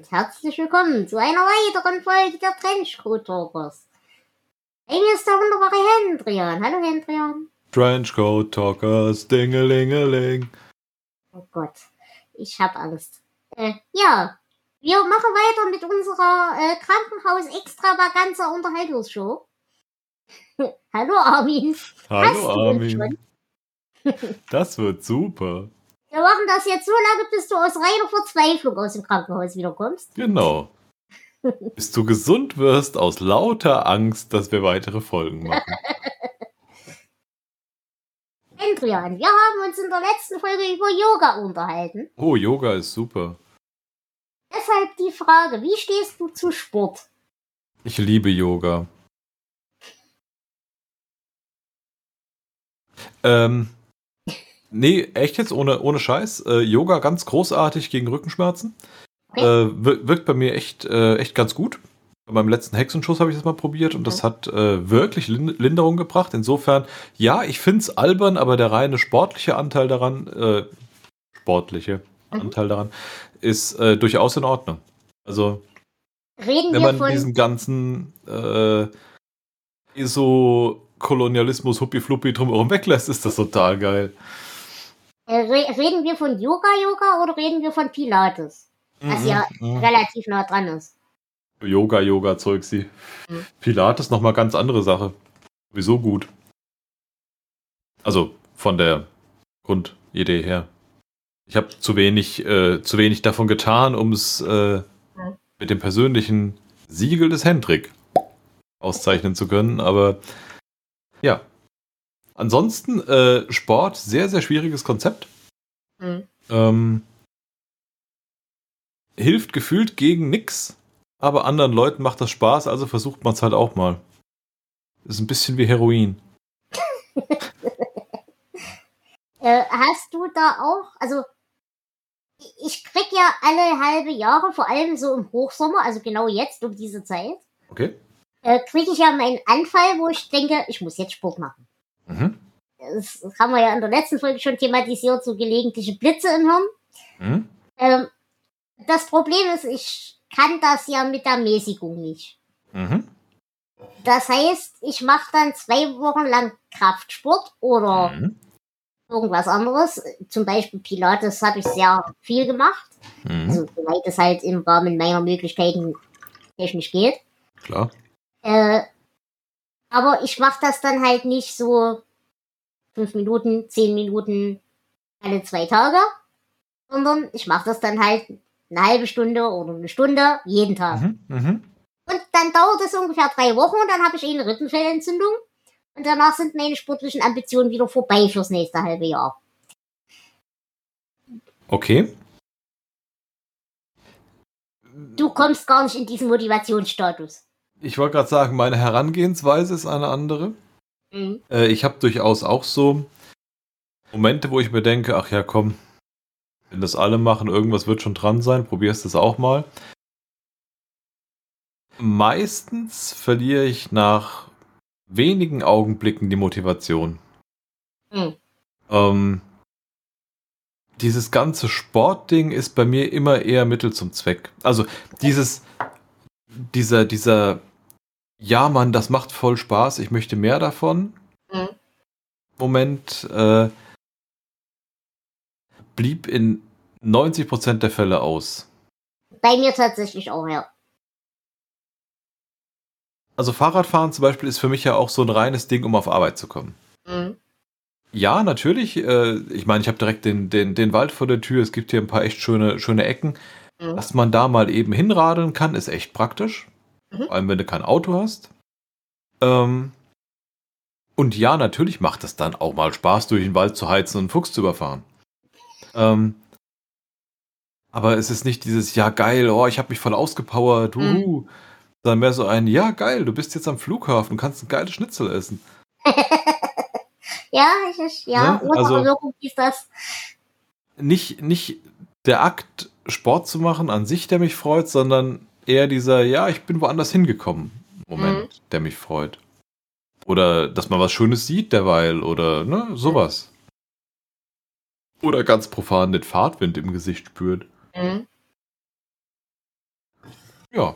Und herzlich willkommen zu einer weiteren Folge der Trenchcoat Talkers. Mir ist der wunderbare Hendrian. Hallo Hendrian. Trenchcoat Talkers, Dingelingeling. Oh Gott, ich hab Angst. Äh, ja, wir machen weiter mit unserer äh, Krankenhaus-Extravaganza Unterhaltungsshow. Hallo Armin. Hallo Armin. Das wird super. Wir machen das jetzt so lange, bis du aus reiner Verzweiflung aus dem Krankenhaus wiederkommst. Genau. Bis du gesund wirst aus lauter Angst, dass wir weitere Folgen machen. Hendrian, wir haben uns in der letzten Folge über Yoga unterhalten. Oh, Yoga ist super. Deshalb die Frage, wie stehst du zu Sport? Ich liebe Yoga. Ähm, nee, echt jetzt, ohne, ohne Scheiß. Äh, Yoga ganz großartig gegen Rückenschmerzen. Okay. Äh, wir- wirkt bei mir echt, äh, echt ganz gut. Bei meinem letzten Hexenschuss habe ich das mal probiert und das hat äh, wirklich Lin- Linderung gebracht. Insofern, ja, ich finde es albern, aber der reine sportliche Anteil daran, äh, sportliche Mhm. Anteil daran, ist äh, durchaus in Ordnung. Also, Reden wenn man von diesen ganzen äh, ESO-Kolonialismus Huppi-Fluppi drumherum weglässt, ist das total geil. Äh, re reden wir von Yoga Yoga oder reden wir von Pilates? Was ja Mhm. relativ nah dran ist. Yoga, Yoga, Zeug sie. Mhm. Pilates nochmal ganz andere Sache. Wieso gut? Also von der Grundidee her. Ich habe zu wenig, äh, zu wenig davon getan, um es äh, Mhm. mit dem persönlichen Siegel des Hendrik auszeichnen zu können. Aber ja. Ansonsten äh, Sport, sehr, sehr schwieriges Konzept. Mhm. Ähm, hilft gefühlt gegen nix, aber anderen Leuten macht das Spaß, also versucht man es halt auch mal. Ist ein bisschen wie Heroin. Äh, hast du da auch, also ich krieg ja alle halbe Jahre, vor allem so im Hochsommer, also genau jetzt um diese Zeit, Okay. äh, kriege ich ja meinen Anfall, wo ich denke, ich muss jetzt Sport machen. Mhm. Das haben wir ja in der letzten Folge schon thematisiert, so gelegentliche Blitze im Hirn. Mhm. Ähm, das Problem ist, ich kann das ja mit der Mäßigung nicht. Mhm. Das heißt, ich mache dann zwei Wochen lang Kraftsport oder Mhm. irgendwas anderes. Zum Beispiel Pilates habe ich sehr viel gemacht. Mhm. Also soweit es halt im Rahmen meiner Möglichkeiten technisch geht. Klar. Äh, aber ich mache das dann halt nicht so fünf Minuten, zehn Minuten alle zwei Tage, sondern ich mache das dann halt eine halbe Stunde oder eine Stunde jeden Tag. Mhm. Mhm. Und dann dauert es ungefähr drei Wochen und dann habe ich eine Rippenfellentzündung. Und danach sind meine sportlichen Ambitionen wieder vorbei fürs nächste halbe Jahr. Okay. Du kommst gar nicht in diesen Motivationsstatus. Ich wollte gerade sagen, meine Herangehensweise ist eine andere. Mhm. Äh, ich habe durchaus auch so Momente, wo ich mir denke, ach ja, komm, wenn das alle machen, irgendwas wird schon dran sein, probierst es auch mal. Meistens verliere ich nach wenigen Augenblicken die Motivation. Mhm. Ähm, dieses ganze Sportding ist bei mir immer eher Mittel zum Zweck. Also dieses, dieser, dieser, ja Mann, das macht voll Spaß, ich möchte mehr davon. Mhm. Moment äh, blieb in 90% der Fälle aus. Bei mir tatsächlich auch, ja. Also Fahrradfahren zum Beispiel ist für mich ja auch so ein reines Ding, um auf Arbeit zu kommen. Mhm. Ja, natürlich. Äh, ich meine, ich habe direkt den, den, den Wald vor der Tür. Es gibt hier ein paar echt schöne, schöne Ecken. Mhm. Dass man da mal eben hinradeln kann, ist echt praktisch. Mhm. Vor allem, wenn du kein Auto hast. Ähm, und ja, natürlich macht es dann auch mal Spaß, durch den Wald zu heizen und einen Fuchs zu überfahren. Ähm, aber es ist nicht dieses, ja geil, oh, ich habe mich voll ausgepowert, Mhm. uhu. Sondern mehr so ein, ja geil, du bist jetzt am Flughafen, kannst ein geiles Schnitzel essen. Ja, ich, ich, ja, Ne? Also- ist das. nicht, nicht der Akt, Sport zu machen an sich, der mich freut, sondern eher dieser, ja, ich bin woanders hingekommen, Moment, der mich freut. Oder dass man was Schönes sieht derweil oder ne, sowas. Oder ganz profan den Fahrtwind im Gesicht spürt. Mhm. Ja.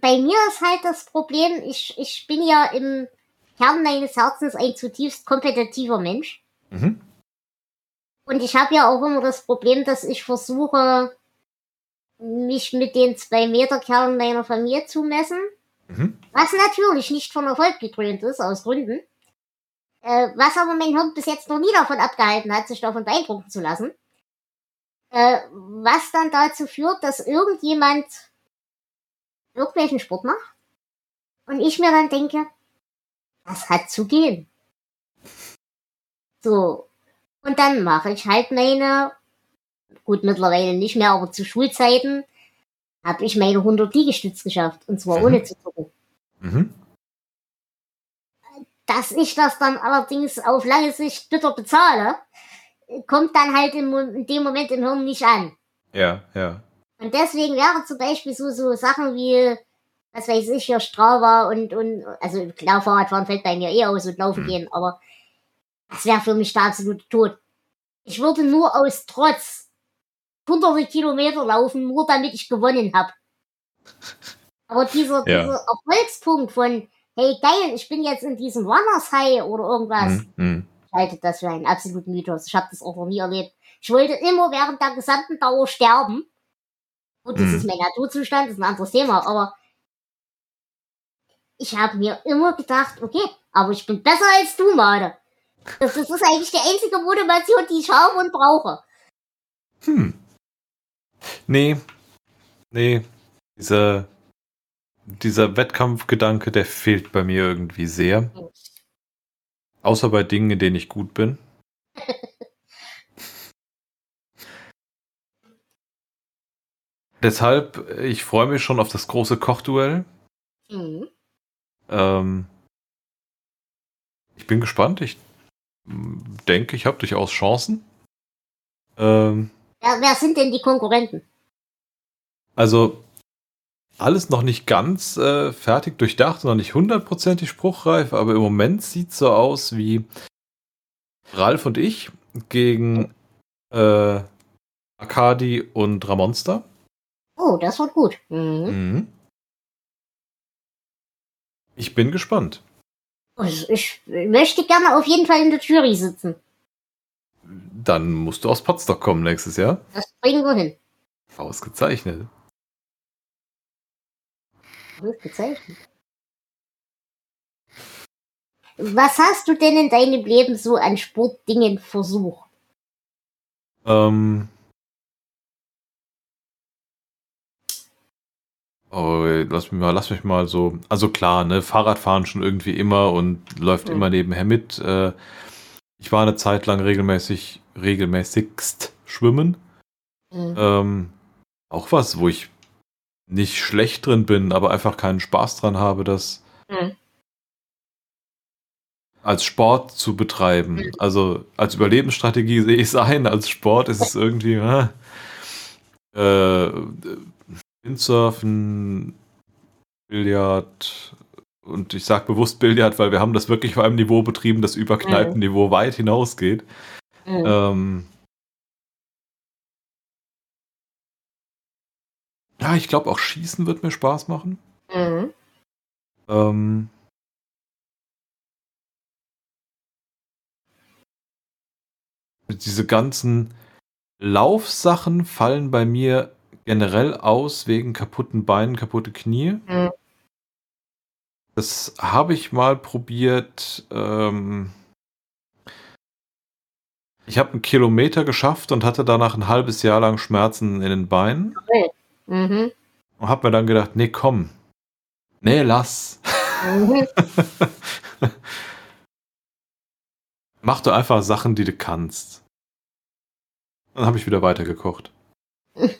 Bei mir ist halt das Problem, ich, ich bin ja im Kern meines Herzens ein zutiefst kompetitiver Mensch. Mhm. Und ich habe ja auch immer das Problem, dass ich versuche, mich mit den zwei Meter Kerlen meiner Familie zu messen. Mhm. Was natürlich nicht von Erfolg gekrönt ist, aus Gründen. Äh, was aber mein Hirn bis jetzt noch nie davon abgehalten hat, sich davon beeindrucken zu lassen. Äh, was dann dazu führt, dass irgendjemand irgendwelchen Sport macht und ich mir dann denke, das hat zu gehen. So. Und dann mache ich halt meine, gut, mittlerweile nicht mehr, aber zu Schulzeiten habe ich meine 100 Liegestütz geschafft. Und zwar Mhm. ohne zu gucken. Mhm. Dass ich das dann allerdings auf lange Sicht bitter bezahle, kommt dann halt Mo- in dem Moment im Hirn nicht an. Ja, ja. Und deswegen wäre zum Beispiel so, so Sachen wie, was weiß ich, hier Strava und, und, also klar, Fahrradfahren fällt bei mir eh aus und laufen Hm. gehen, aber das wäre für mich der absolute Tod. Ich würde nur aus Trotz hunderte Kilometer laufen, nur damit ich gewonnen habe. Aber dieser, Ja. dieser Erfolgspunkt von, hey geil, ich bin jetzt in diesem Runners High oder irgendwas, Mhm. Mhm. ich halte das für einen absoluten Mythos. Ich habe das auch noch nie erlebt. Ich wollte immer während der gesamten Dauer sterben. Gut, das Mhm. ist mein Naturzustand, das ist ein anderes Thema, aber ich habe mir immer gedacht, okay, aber ich bin besser als du, Made. Das, das ist eigentlich die einzige Motivation, die ich habe und brauche. Hm. Nee. Nee. Dieser, dieser Wettkampfgedanke, der fehlt bei mir irgendwie sehr. Außer bei Dingen, in denen ich gut bin. Deshalb, ich freue mich schon auf das große Kochduell. Mhm. Ähm, ich bin gespannt. Ich denke, ich habe durchaus Chancen. Ähm, Wer, wer sind denn die Konkurrenten? Also alles noch nicht ganz äh, fertig durchdacht, noch nicht hundertprozentig spruchreif, aber im Moment sieht so aus wie Ralf und ich gegen äh, Akadi und Ramonster. Oh, das wird gut. Mhm. Mhm. Ich bin gespannt. Also ich möchte gerne auf jeden Fall in der Jury sitzen. Dann musst du aus Potsdam kommen nächstes Jahr. Das bringen wir hin. Ausgezeichnet. Ausgezeichnet. Was hast du denn in deinem Leben so an Sportdingen versucht? Ähm. Oh, lass mich mal, lass mich mal so. Also klar, ne, Fahrradfahren schon irgendwie immer und läuft Mhm. immer nebenher mit. Äh, ich war eine Zeit lang regelmäßig, regelmäßigst schwimmen. Mhm. Ähm, auch was, wo ich nicht schlecht drin bin, aber einfach keinen Spaß dran habe, das Mhm. als Sport zu betreiben. Mhm. Also als Überlebensstrategie sehe ich es ein, als Sport ist es irgendwie äh, äh, Windsurfen, Billard und ich sage bewusst Billard, weil wir haben das wirklich auf einem Niveau betrieben, das über Kneipenniveau weit hinausgeht. Mhm. Ähm, ja, ich glaube auch Schießen wird mir Spaß machen. Mhm. Ähm, diese ganzen Laufsachen fallen bei mir generell aus wegen kaputten Beinen, kaputte Knie. Mhm. Das habe ich mal probiert. Ähm, ich habe einen Kilometer geschafft und hatte danach ein halbes Jahr lang Schmerzen in den Beinen Mhm. und habe mir dann gedacht, nee, komm. Nee, lass. Mhm. Mach doch einfach Sachen, die du kannst. Dann habe ich wieder weitergekocht.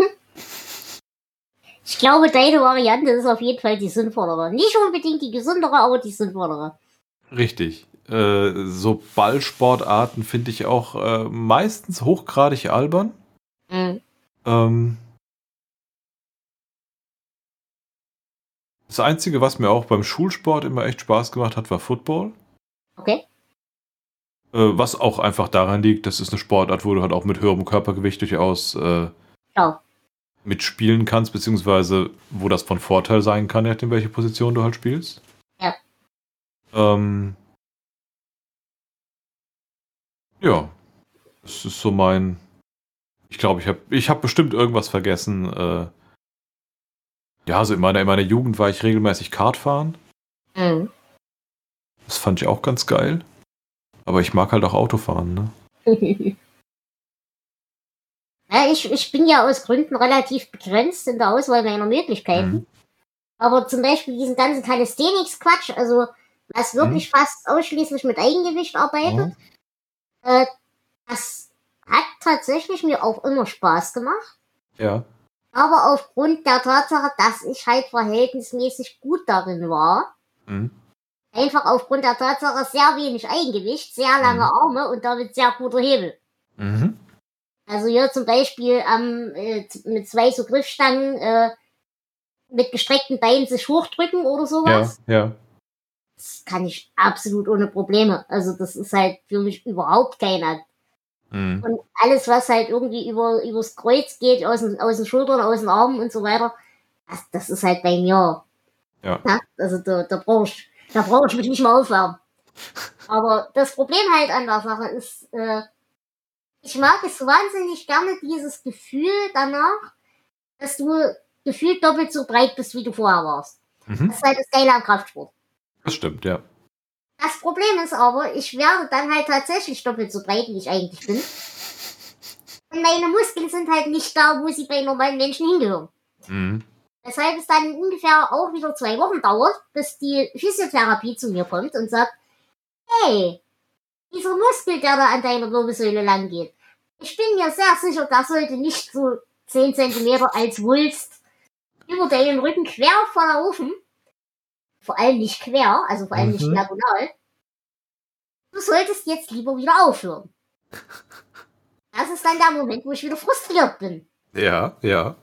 Ich glaube, deine Variante ist auf jeden Fall die sinnvollere. Nicht unbedingt die gesündere, aber die sinnvollere. Richtig. Äh, so Ballsportarten finde ich auch äh, meistens hochgradig albern. Mhm. Ähm, das Einzige, was mir auch beim Schulsport immer echt Spaß gemacht hat, war Football. Okay. Äh, was auch einfach daran liegt, das ist eine Sportart, wo du halt auch mit höherem Körpergewicht durchaus äh, Schau. Mitspielen kannst, beziehungsweise wo das von Vorteil sein kann, nachdem, welche Position du halt spielst. Ja. Ähm, ja, das ist so mein. Ich glaube, ich habe ich hab bestimmt irgendwas vergessen. Äh, ja, also in meiner, in meiner Jugend war ich regelmäßig Kart fahren. Mhm. Das fand ich auch ganz geil. Aber ich mag halt auch Autofahren, ne? ja, ich, ich bin ja aus Gründen relativ begrenzt in der Auswahl meiner Möglichkeiten. Mhm. Aber zum Beispiel diesen ganzen Calisthenics-Quatsch, also was wirklich fast ausschließlich mit Eigengewicht arbeitet, äh, das hat tatsächlich mir auch immer Spaß gemacht. Ja. Aber aufgrund der Tatsache, dass ich halt verhältnismäßig gut darin war, Mhm. einfach aufgrund der Tatsache sehr wenig Eigengewicht, sehr lange Mhm. Arme und damit sehr guter Hebel. Mhm. Also hier zum Beispiel am, äh, mit zwei so Griffstangen äh, mit gestreckten Beinen sich hochdrücken oder Ja, sowas. ja. Das kann ich absolut ohne Probleme. Also das ist halt für mich überhaupt kein Akt. Mhm. Und alles, was halt irgendwie über, übers Kreuz geht, aus den, aus den Schultern, aus den Armen und so weiter, das, das ist halt bei mir. Ja. Na, also da, da brauche ich, da brauche ich mich nicht mal aufwärmen. Aber das Problem halt an der Sache ist, äh, ich mag es wahnsinnig gerne, dieses Gefühl danach, dass du gefühlt doppelt so breit bist, wie du vorher warst. Mhm. Das ist halt das Geile am Kraftsport. Das stimmt, ja. Das Problem ist aber, ich werde dann halt tatsächlich doppelt so breit, wie ich eigentlich bin. Und meine Muskeln sind halt nicht da, wo sie bei normalen Menschen hingehören. Mhm. Weshalb es dann ungefähr auch wieder zwei Wochen dauert, bis die Physiotherapie zu mir kommt und sagt, hey, dieser Muskel, der da an deiner Wirbelsäule lang geht, ich bin mir sehr sicher, der sollte nicht so 10 Zentimeter als Wulst über deinen Rücken quer verlaufen. Vor allem nicht quer, also vor allem nicht Mhm. diagonal. Du solltest jetzt lieber wieder aufhören. Das ist dann der Moment, wo ich wieder frustriert bin. Ja, ja.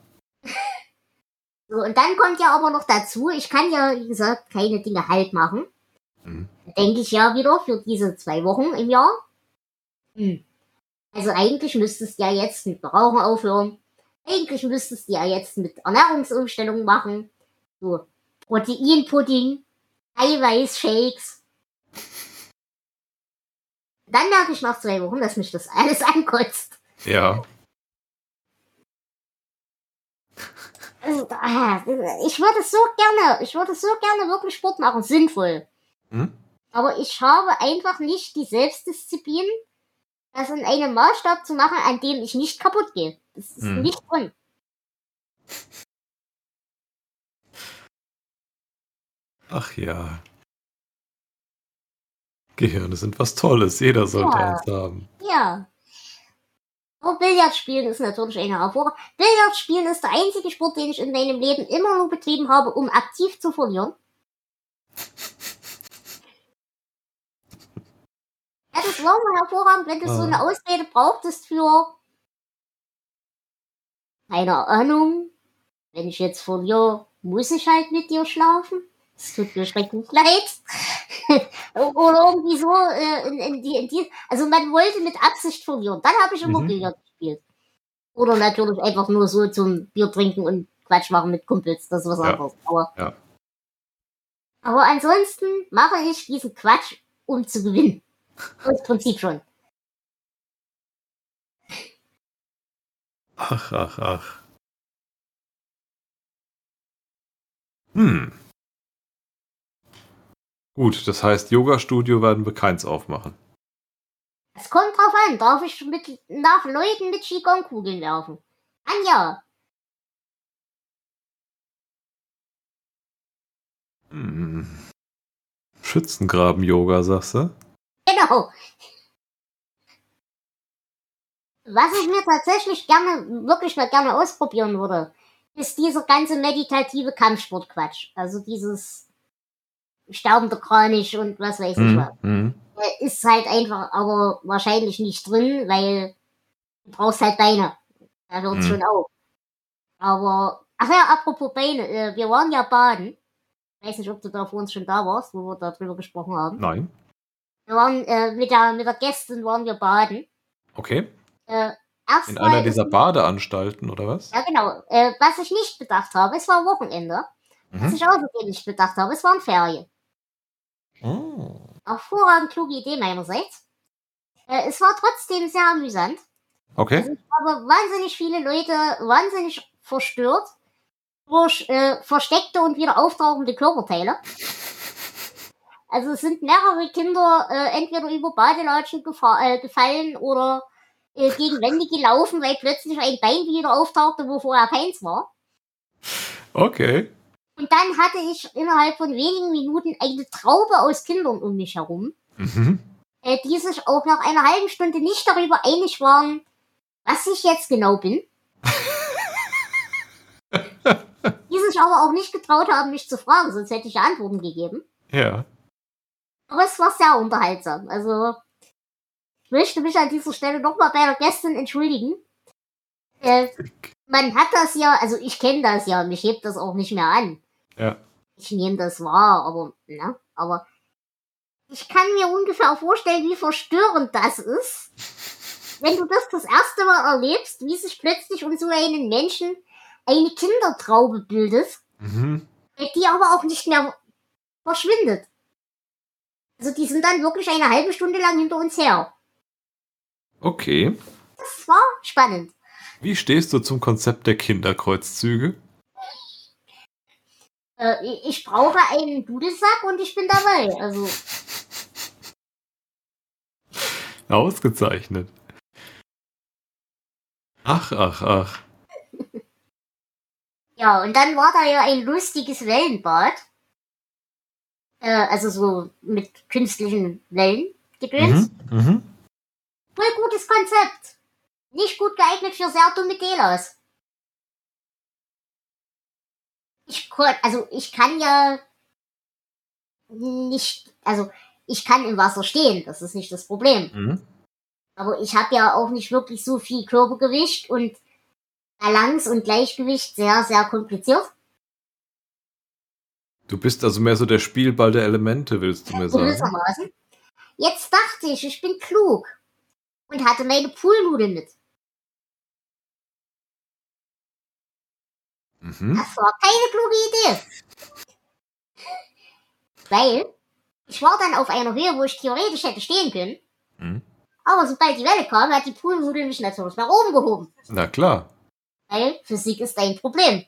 So, und dann kommt ja aber noch dazu, ich kann ja, wie gesagt, keine Dinge halt machen. Mhm. Denke ich ja wieder für diese zwei Wochen im Jahr. Hm. Also eigentlich müsstest du ja jetzt mit Rauchen aufhören. Eigentlich müsstest du ja jetzt mit Ernährungsumstellung machen. So, Proteinpudding, Eiweißshakes. Dann merke ich nach zwei Wochen, dass mich das alles ankotzt. Ja. Also, ah, ich würde so gerne, ich würde so gerne wirklich Sport machen, sinnvoll. Mhm. Aber ich habe einfach nicht die Selbstdisziplin, das in einem Maßstab zu machen, an dem ich nicht kaputt gehe. Das ist Hm. nicht drin. Ach ja. Gehirne sind was Tolles. Jeder sollte Ja. eins haben. Ja. Aber Billard spielen ist natürlich eine Hervorragende. Billard spielen ist der einzige Sport, den ich in meinem Leben immer nur betrieben habe, um aktiv zu verlieren. das war mal hervorragend, wenn du so Ah. eine Ausrede brauchtest für, keine Ahnung, wenn ich jetzt verliere, muss ich halt mit dir schlafen. Es tut mir schrecklich leid. Oder irgendwie so, äh, in, in die, in die, also man wollte mit Absicht verlieren. Dann habe ich immer Mhm. Gespielt. Oder natürlich einfach nur so zum Bier trinken und Quatsch machen mit Kumpels, das ist was Ja. anderes. Aber, Ja. aber ansonsten mache ich diesen Quatsch, um zu gewinnen. Aus Prinzip schon. Ach, ach, ach. Hm. Gut, das heißt, Yoga-Studio werden wir keins aufmachen. Es kommt drauf an, darf ich mit, nach Leuten mit Qigong-Kugeln werfen? Anja, Hm. Schützengraben-Yoga, sagst du? Genau. Was ich mir tatsächlich gerne, wirklich mal gerne ausprobieren würde, ist dieser ganze meditative Kampfsportquatsch. Also dieses sterbende Kranich und was weiß ich was. Hm. Hm. Äh, Ist halt einfach aber wahrscheinlich nicht drin, weil du brauchst halt Beine. Da hört's Mhm. schon auf. Aber, ach ja, apropos Beine, äh, wir waren ja baden. Ich weiß nicht, ob du da vor uns schon da warst, wo wir darüber gesprochen haben. Nein. Wir waren, äh, mit der, mit der Gästin waren wir baden. Okay. Äh, In einer dieser Badeanstalten, oder was? Ja, genau. Äh, was ich nicht bedacht habe, es war Wochenende. Mhm. Was ich außerdem nicht bedacht habe, es waren Ferien. Oh. Hervorragend kluge Idee meinerseits. Äh, es war trotzdem sehr amüsant. Okay. Also ich habe wahnsinnig viele Leute wahnsinnig verstört durch äh, versteckte und wieder auftauchende Körperteile. Also es sind mehrere Kinder äh, entweder über Badelatschen äh, gefallen oder äh, gegen Wände gelaufen, weil plötzlich ein Bein wieder auftauchte, wo vorher keins war. Okay. Und dann hatte ich innerhalb von wenigen Minuten eine Traube aus Kindern um mich herum, mhm. äh, die sich auch nach einer halben Stunde nicht darüber einig waren, was ich jetzt genau bin. die sich aber auch nicht getraut haben, mich zu fragen, sonst hätte ich Antworten gegeben. Ja. Aber es war sehr unterhaltsam. Also, ich möchte mich an dieser Stelle nochmal bei der Gästin entschuldigen. Äh, man hat das ja, also ich kenne das ja, mich hebt das auch nicht mehr an. Ja. Ich nehme das wahr, aber, ne, aber ich kann mir ungefähr vorstellen, wie verstörend das ist, wenn du das das erste Mal erlebst, wie sich plötzlich um so einen Menschen eine Kindertraube bildet, mhm. die aber auch nicht mehr verschwindet. Also die sind dann wirklich eine halbe Stunde lang hinter uns her. Okay. Das war spannend. Wie stehst du zum Konzept der Kinderkreuzzüge? Äh, ich brauche einen Dudelsack und ich bin dabei. Also. Ausgezeichnet. Ach, ach, ach. ja, und dann war da ja ein lustiges Wellenbad. Äh, also so mit künstlichen Wellen gedöns. Mhm, mhm. Voll gutes Konzept. Nicht gut geeignet für sehr dumme Delos. Ich also ich kann ja nicht, also ich kann im Wasser stehen, das ist nicht das Problem. Mhm. Aber ich habe ja auch nicht wirklich so viel Körpergewicht und Balance und Gleichgewicht sehr, sehr kompliziert. Du bist also mehr so der Spielball der Elemente, willst du mir sagen? Gewissermaßen. Jetzt dachte ich, ich bin klug und hatte meine Poolnudel mit. Mhm. Das war keine kluge Idee. Weil ich war dann auf einer Höhe, wo ich theoretisch hätte stehen können. Mhm. Aber sobald die Welle kam, hat die Poolnudel mich natürlich nach oben gehoben. Na klar. Weil Physik ist ein Problem.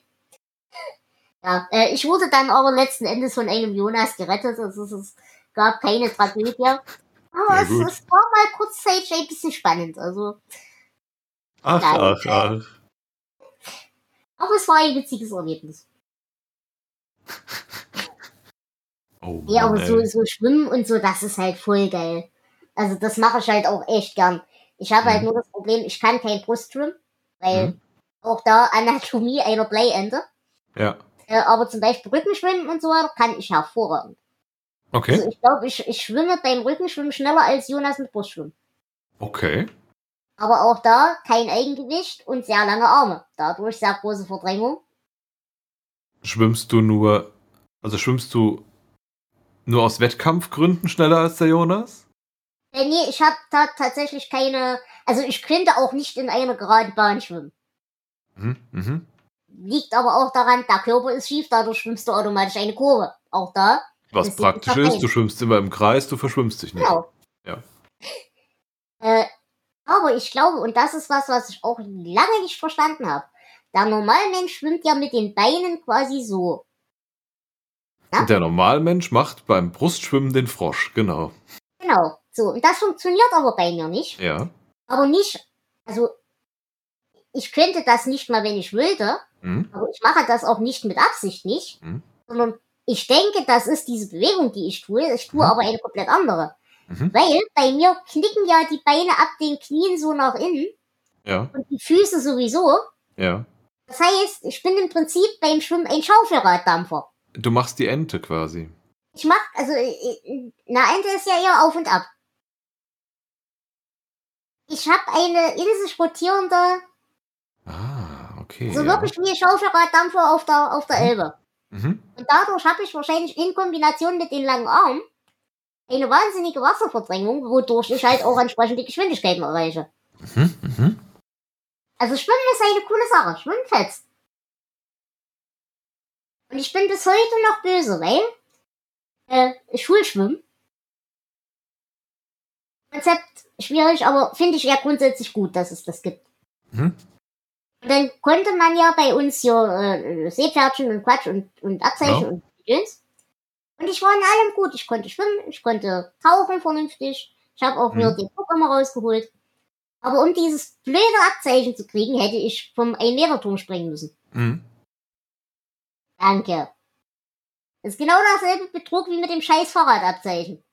Ja, äh, ich wurde dann aber letzten Endes von einem Jonas gerettet. Also es gab keine Tragödie. Aber es, es, war mal kurzzeitig ein bisschen spannend. Also. Ach, nein. ach, ach. Aber es war ein witziges Erlebnis. Oh Mann, ja, aber so, so Schwimmen und so, das ist halt voll geil. Also das mache ich halt auch echt gern. Ich habe halt mhm. halt nur das Problem, ich kann kein Brustschwimmen, weil mhm. auch da Anatomie einer Bleiende. Ja. Äh, aber zum Beispiel Rückenschwimmen und so weiter kann ich hervorragend. Okay. Also ich glaube, ich, ich schwimme beim Rückenschwimmen schneller als Jonas mit Brustschwimmen. Okay. Aber auch da kein Eigengewicht und sehr lange Arme. Dadurch sehr große Verdrängung. Schwimmst du nur, also schwimmst du nur aus Wettkampfgründen schneller als der Jonas? Äh, nee, ich habe da tatsächlich keine, also ich könnte auch nicht in einer geraden Bahn schwimmen. Mhm, mhm. Liegt aber auch daran, der Körper ist schief, dadurch schwimmst du automatisch eine Kurve. Auch da. Was praktisch ist, du schwimmst immer im Kreis, du verschwimmst dich nicht. Genau. Ja. Äh, aber ich glaube, und das ist was, was ich auch lange nicht verstanden habe. Der Normalmensch schwimmt ja mit den Beinen quasi so. Ja? Der Normalmensch macht beim Brustschwimmen den Frosch, genau. Genau. So, und das funktioniert aber bei mir nicht. Ja. Aber nicht, also ich könnte das nicht mal, wenn ich wollte, mhm. aber ich mache das auch nicht mit Absicht nicht, mhm. sondern ich denke, das ist diese Bewegung, die ich tue. Ich tue mhm. aber eine komplett andere. Mhm. Weil bei mir knicken ja die Beine ab den Knien so nach innen. Ja. Und die Füße sowieso. Ja. Das heißt, ich bin im Prinzip beim Schwimmen ein Schaufelraddampfer. Du machst die Ente quasi. Ich mach, also, äh, äh, na, Ente ist ja eher auf und ab. Ich habe eine in sich rotierende Ah, okay. So ja. wirklich wie Schaufelraddampfer auf der, auf der mhm. Elbe. Mhm. Und dadurch habe ich wahrscheinlich in Kombination mit den langen Armen eine wahnsinnige Wasserverdrängung, wodurch ich halt auch entsprechende Geschwindigkeiten erreiche. Mhm, mhm. Also Schwimmen ist eine coole Sache. Schwimmen fetzt. Und ich bin bis heute noch böse, weil äh, Schulschwimmen. Konzept schwierig, aber finde ich ja grundsätzlich gut, dass es das gibt. Mhm. Und dann konnte man ja bei uns hier äh, Seepferdchen und Quatsch und, und Abzeichen Ja. und Gedöns. Und ich war in allem gut. Ich konnte schwimmen, ich konnte tauchen vernünftig. Ich habe auch Mhm. mir den Druck immer rausgeholt. Aber um dieses blöde Abzeichen zu kriegen, hätte ich vom 1-Meter-Turm springen müssen. Mhm. Danke. Das ist genau dasselbe Betrug wie mit dem scheiß Fahrradabzeichen.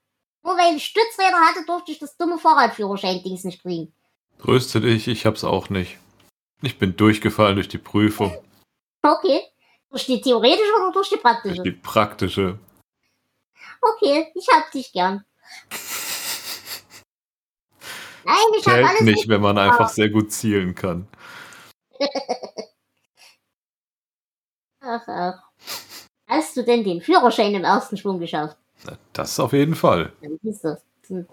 Nur weil ich Stützräder hatte, durfte ich das dumme Fahrradführerschein-Dings nicht kriegen. Tröste dich, ich hab's auch nicht. Ich bin durchgefallen durch die Prüfung, Okay. Durch die theoretische oder durch die durch praktische? die praktische. Okay, ich hab dich gern. Nein, ich hab alles nicht, wenn man einfach sehr gut zielen kann. Ach, ach. Hast du denn den Führerschein im ersten Schwung geschafft? Na, Das auf jeden Fall.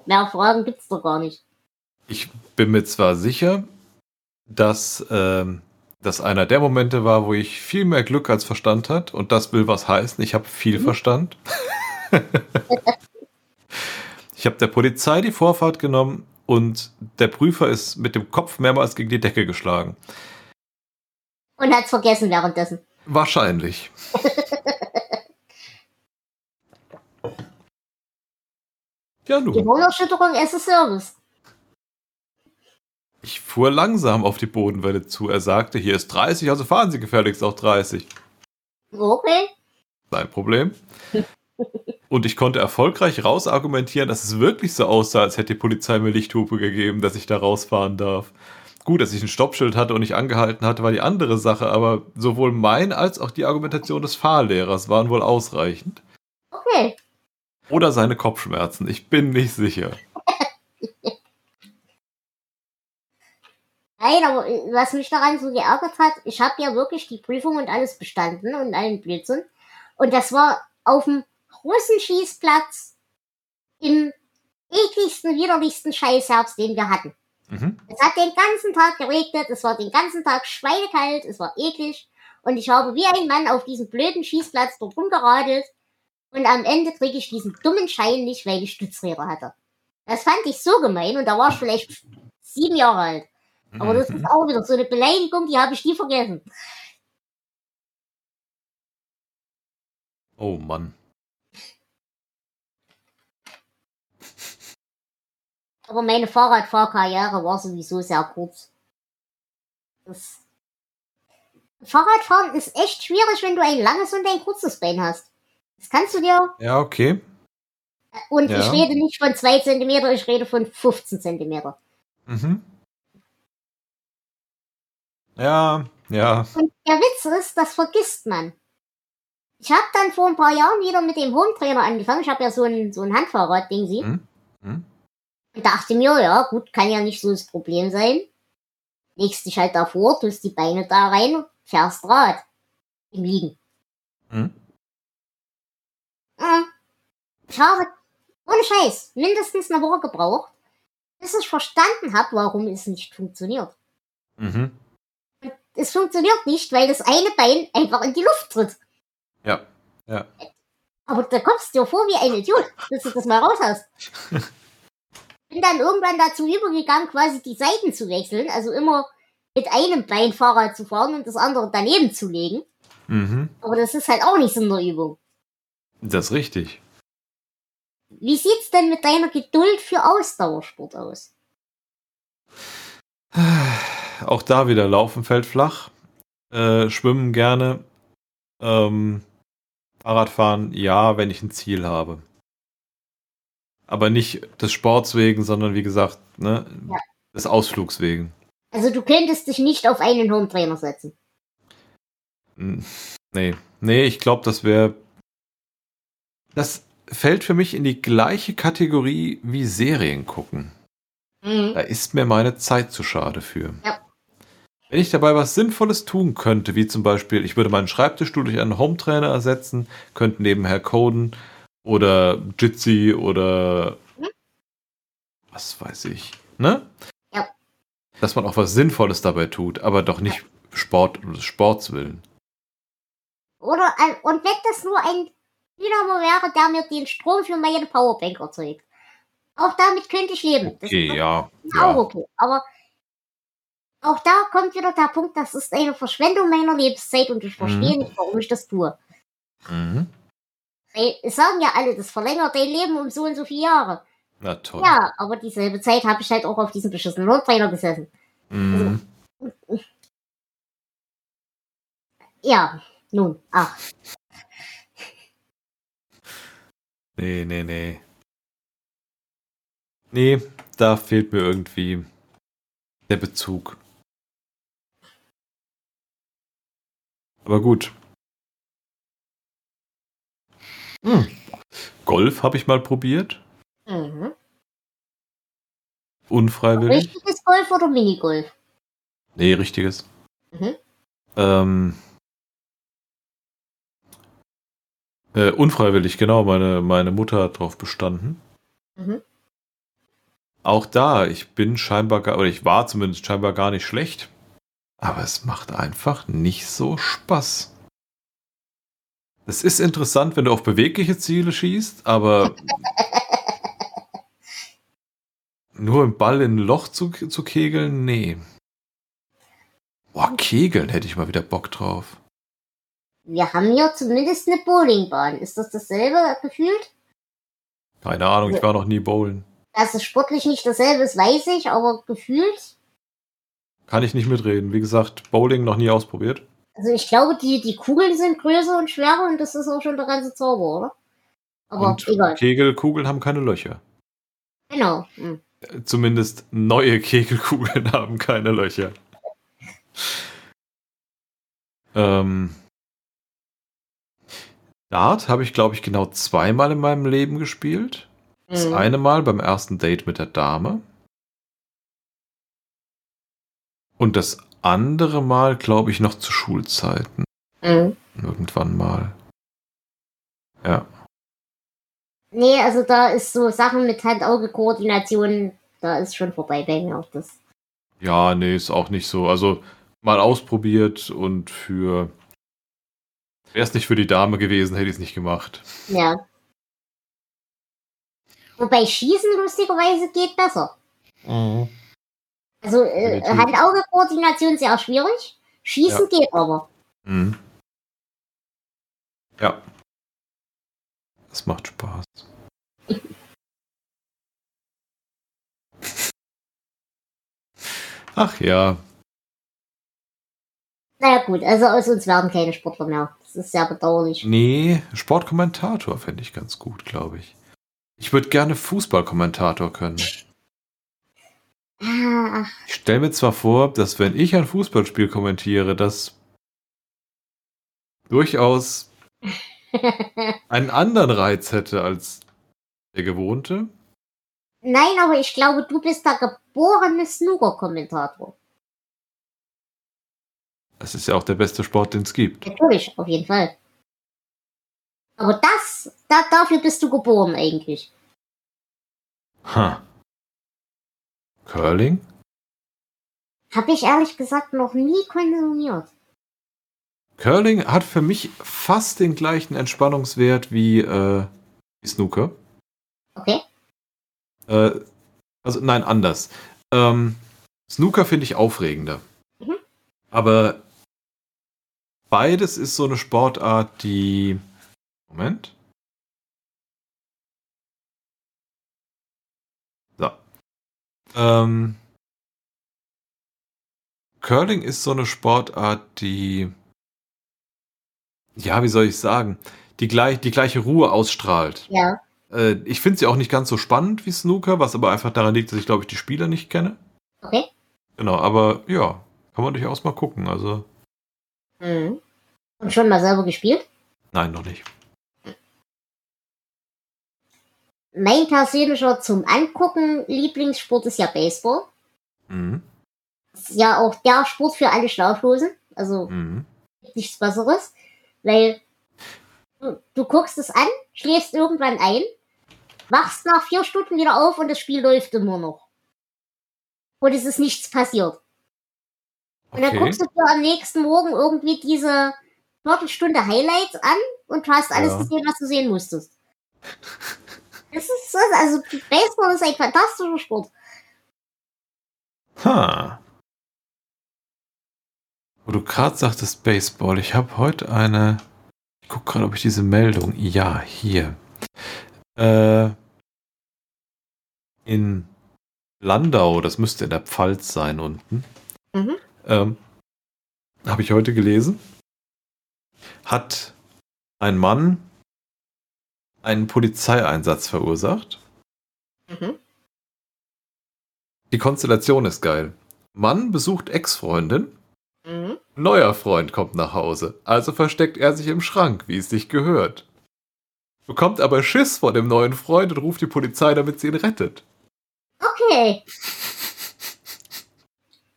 Mehr Fragen gibt's doch gar nicht. Ich bin mir zwar sicher, dass ähm, das einer der Momente war, wo ich viel mehr Glück als Verstand hat und das will was heißen. Ich habe viel Mhm. Verstand. ich habe der Polizei die Vorfahrt genommen und der Prüfer ist mit dem Kopf mehrmals gegen die Decke geschlagen. Und hat's vergessen währenddessen. Wahrscheinlich. ja, Die nun. Wohnerschütterung ist ein Service. Ich fuhr langsam auf die Bodenwelle zu. Er sagte, hier ist 30, also fahren Sie gefälligst auch 30. Okay. Sein Problem. Und ich konnte erfolgreich rausargumentieren, dass es wirklich so aussah, als hätte die Polizei mir Lichthupe gegeben, dass ich da rausfahren darf. Gut, dass ich ein Stoppschild hatte und nicht angehalten hatte, war die andere Sache, aber sowohl mein als auch die Argumentation des Fahrlehrers waren wohl ausreichend. Okay. Oder seine Kopfschmerzen, ich bin nicht sicher. Nein, aber was mich daran so geärgert hat, ich habe ja wirklich die Prüfung und alles bestanden und allen Blödsinn. Und das war auf dem Russenschießplatz im ekligsten, widerlichsten Scheißherbst, den wir hatten. Mhm. Es hat den ganzen Tag geregnet, es war den ganzen Tag schweinekalt, es war eklig. Und ich habe wie ein Mann auf diesem blöden Schießplatz dort rumgeradelt. Und am Ende kriege ich diesen dummen Schein nicht, weil ich Stützräder hatte. Das fand ich so gemein und da war ich vielleicht sieben Jahre alt. Aber das ist auch wieder so eine Beleidigung, die habe ich nie vergessen. Oh Mann. Aber meine Fahrradfahrkarriere war sowieso sehr kurz. Das Fahrradfahren ist echt schwierig, wenn du ein langes und ein kurzes Bein hast. Das kannst du dir. Ja, okay. Und Ja. ich rede nicht von 2 cm, ich rede von 15 cm. Mhm. Ja, ja. Und der Witz ist, das vergisst man. Ich habe dann vor ein paar Jahren wieder mit dem Hometrainer angefangen. Ich habe ja so ein, so ein Handfahrrad-Ding, sie. Hm? Hm? Und dachte mir, ja, gut, kann ja nicht so das Problem sein. Legst dich halt davor, tust die Beine da rein und fährst Rad. Im Liegen. Hm? Äh, Ich habe, ohne Scheiß, mindestens eine Woche gebraucht, bis ich verstanden habe, warum es nicht funktioniert. Mhm. Es funktioniert nicht, weil das eine Bein einfach in die Luft tritt. Ja. Ja. Aber da kommst du dir vor wie ein Idiot, bis du das mal raus hast. Bin dann irgendwann dazu übergegangen, quasi die Seiten zu wechseln, also immer mit einem Bein Fahrrad zu fahren und das andere daneben zu legen. Mhm. Aber das ist halt auch nicht so eine Übung. Das ist richtig. Wie sieht's denn mit deiner Geduld für Ausdauersport aus? Auch da wieder Laufen fällt flach. Äh, schwimmen gerne. Ähm, Fahrradfahren, ja, wenn ich ein Ziel habe. Aber nicht des Sports wegen, sondern wie gesagt, ne, Ja. des Ausflugs wegen. Also du könntest dich nicht auf einen Hometrainer setzen. Hm, Nee, nee, ich glaube, das wäre. Das fällt für mich in die gleiche Kategorie wie Serien gucken. Mhm. Da ist mir meine Zeit zu schade für. Ja. Wenn ich dabei was Sinnvolles tun könnte, wie zum Beispiel, ich würde meinen Schreibtischstuhl durch einen Hometrainer ersetzen, könnte nebenher coden oder Jitsi oder Hm? was weiß ich, ne? Ja. Dass man auch was Sinnvolles dabei tut, aber doch nicht Sport um des Sports willen. Oder und wenn das nur ein Dynamo wäre, der mir den Strom für meine Powerbank erzeugt. Auch damit könnte ich leben. Das Okay, ist ja. auch ja. okay. Aber auch da kommt wieder der Punkt, das ist eine Verschwendung meiner Lebenszeit und ich verstehe Mhm. nicht, warum ich das tue. Mhm. Es sagen ja alle, das verlängert dein Leben um so und so viele Jahre. Na toll. Ja, aber dieselbe Zeit habe ich halt auch auf diesem beschissenen Nordtrainer gesessen. Mhm. Ja, nun, ach. Nee, nee, nee. Nee, da fehlt mir irgendwie der Bezug. Aber gut. Hm. Golf habe ich mal probiert. Mhm. Unfreiwillig. Richtiges Golf oder Minigolf? Nee, richtiges. Mhm. Ähm, äh, unfreiwillig, genau. Meine, meine Mutter hat drauf bestanden. Mhm. Auch da, ich bin scheinbar, gar, oder ich war zumindest scheinbar gar nicht schlecht. Aber es macht einfach nicht so Spaß. Es ist interessant, wenn du auf bewegliche Ziele schießt, aber nur im Ball in ein Loch zu, zu kegeln, nee. Boah, kegeln hätte ich mal wieder Bock drauf. Wir haben hier zumindest eine Bowlingbahn. Ist das dasselbe gefühlt? Keine Ahnung, ich war noch nie bowlen. Dass es sportlich nicht dasselbe ist, weiß ich, aber gefühlt. Kann ich nicht mitreden. Wie gesagt, Bowling noch nie ausprobiert. Also ich glaube, die, die Kugeln sind größer und schwerer und das ist auch schon der ganze Zauber, oder? Aber Und egal. Kegelkugeln haben keine Löcher. Genau. Hm. Zumindest neue Kegelkugeln haben keine Löcher. Ähm, Dart habe ich, glaube ich, genau zweimal in meinem Leben gespielt. Das Hm. eine Mal beim ersten Date mit der Dame. Und das andere Mal, glaube ich, noch zu Schulzeiten. Hm. Irgendwann mal. Ja. Nee, also da ist so Sachen mit Hand-Auge-Koordination, da ist schon vorbei bei mir auch das. Ja, nee, ist auch nicht so. Also mal ausprobiert und für. Wäre es nicht für die Dame gewesen, hätte ich es nicht gemacht. Ja. Wobei Schießen lustigerweise geht besser. Also äh, Definitiv. Hand-Auge-Koordination sehr schwierig. Schießen geht aber. Mhm. Ja. Das macht Spaß. Ach ja. Naja gut, also aus uns werden keine Sportler mehr. Das ist sehr bedauerlich. Nee, Sportkommentator fände ich ganz gut, glaube ich. Ich würde gerne Fußballkommentator können. Ich stelle mir zwar vor, dass wenn ich ein Fußballspiel kommentiere, das durchaus einen anderen Reiz hätte als der gewohnte. Nein, aber ich glaube, du bist der geborene Snooker-Kommentator. Das ist ja auch der beste Sport, den es gibt. Natürlich, auf jeden Fall. Aber das, da, dafür bist du geboren eigentlich. Ha. Curling? Habe ich ehrlich gesagt noch nie konsumiert. Curling hat für mich fast den gleichen Entspannungswert wie, äh, wie Snooker. Okay? Äh, also nein, anders. Ähm, Snooker finde ich aufregender. Mhm. Aber beides ist so eine Sportart, die. Moment. So. Ähm, Curling ist so eine Sportart, die. Ja, wie soll ich sagen? Die, gleich, die gleiche Ruhe ausstrahlt. Ja. Äh, ich finde sie auch nicht ganz so spannend wie Snooker, was aber einfach daran liegt, dass ich, glaube ich, die Spieler nicht kenne. Okay? Genau, aber ja, kann man durchaus mal gucken. Also, Mhm. Und schon mal selber gespielt? nein, noch nicht. Mein persönlicher zum Angucken Lieblingssport ist ja Baseball. Mhm. Das ist ja auch der Sport für alle Schlaflosen. Also Mhm. nichts Besseres. Weil du, du guckst es an, schläfst irgendwann ein, wachst nach vier Stunden wieder auf und das Spiel läuft immer noch. und es ist nichts passiert. Und dann Okay. guckst du dir am nächsten Morgen irgendwie diese Viertelstunde Highlights an und du hast alles Ja. gesehen, was du sehen musstest. Das ist so, also Baseball ist ein fantastischer Sport. Ha. Wo du gerade sagtest Baseball, ich habe heute eine. Ich gucke gerade, ob ich diese Meldung. Ja, hier. Äh, in Landau, das müsste in der Pfalz sein unten. Mhm. Ähm, habe ich heute gelesen. Hat ein Mann einen Polizeieinsatz verursacht. Mhm. Die Konstellation ist geil. Mann besucht Ex-Freundin. Mhm. Neuer Freund kommt nach Hause, also versteckt er sich im Schrank, wie es sich gehört. Bekommt aber Schiss vor dem neuen Freund und ruft die Polizei, damit sie ihn rettet. Okay.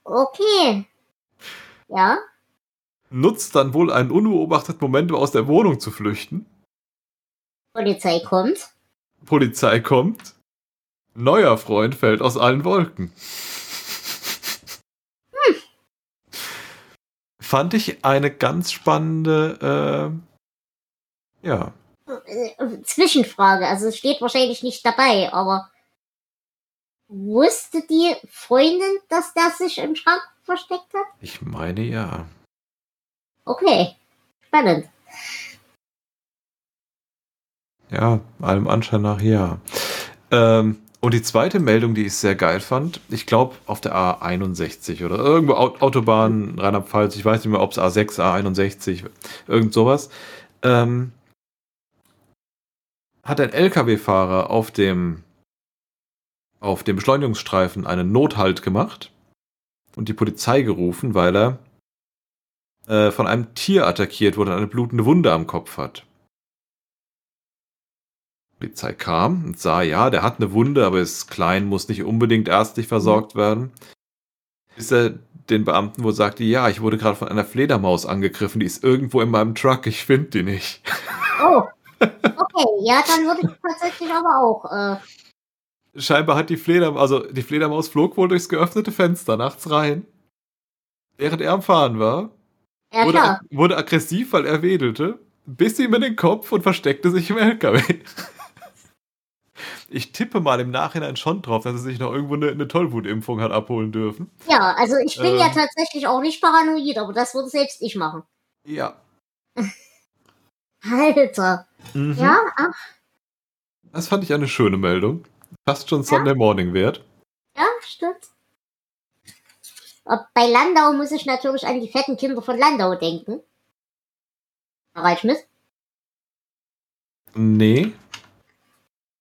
Okay. Ja. Nutzt dann wohl einen unbeobachteten Moment, um aus der Wohnung zu flüchten. Polizei kommt. Polizei kommt. Neuer Freund fällt aus allen Wolken. Fand ich eine ganz spannende, äh, ja, Zwischenfrage, also es steht wahrscheinlich nicht dabei, aber wusste die Freundin, dass der sich im Schrank versteckt hat? ich meine ja. Okay. Spannend. Ja, allem Anschein nach ja. Ähm, und die zweite Meldung, die ich sehr geil fand, ich glaube auf der A61 oder irgendwo Au- Autobahn Rheinland-Pfalz, ich weiß nicht mehr, ob es A6, A61, irgend sowas, ähm, hat ein LKW-Fahrer auf dem, auf dem Beschleunigungsstreifen einen Nothalt gemacht und die Polizei gerufen, weil er äh, von einem Tier attackiert wurde und eine blutende Wunde am Kopf hat. Die Polizei kam und sah, ja, der hat eine Wunde, aber ist klein, muss nicht unbedingt ärztlich versorgt werden. Bis er den Beamten wohl sagte, ja, ich wurde gerade von einer Fledermaus angegriffen, die ist irgendwo in meinem Truck, ich finde die nicht. Oh. Okay, ja, dann würde ich tatsächlich aber auch. Äh, Scheinbar hat die Fledermaus, also die Fledermaus flog wohl durchs geöffnete Fenster nachts rein. Während er am Fahren war, ja, wurde, wurde aggressiv, weil er wedelte, biss ihm in den Kopf und versteckte sich im LKW. Ich tippe mal im Nachhinein schon drauf, dass er sich noch irgendwo eine, eine Tollwutimpfung hat abholen dürfen. Ja, also ich bin ja Ähm. tatsächlich auch nicht paranoid, aber das würde selbst ich machen. Ja. Alter. Mhm. Ja, ach, Das fand ich eine schöne Meldung. Fast schon Sunday Morning wert. ja, stimmt. Bei Landau muss ich natürlich an die fetten Kinder von Landau denken. Harald Schmidt? Nee,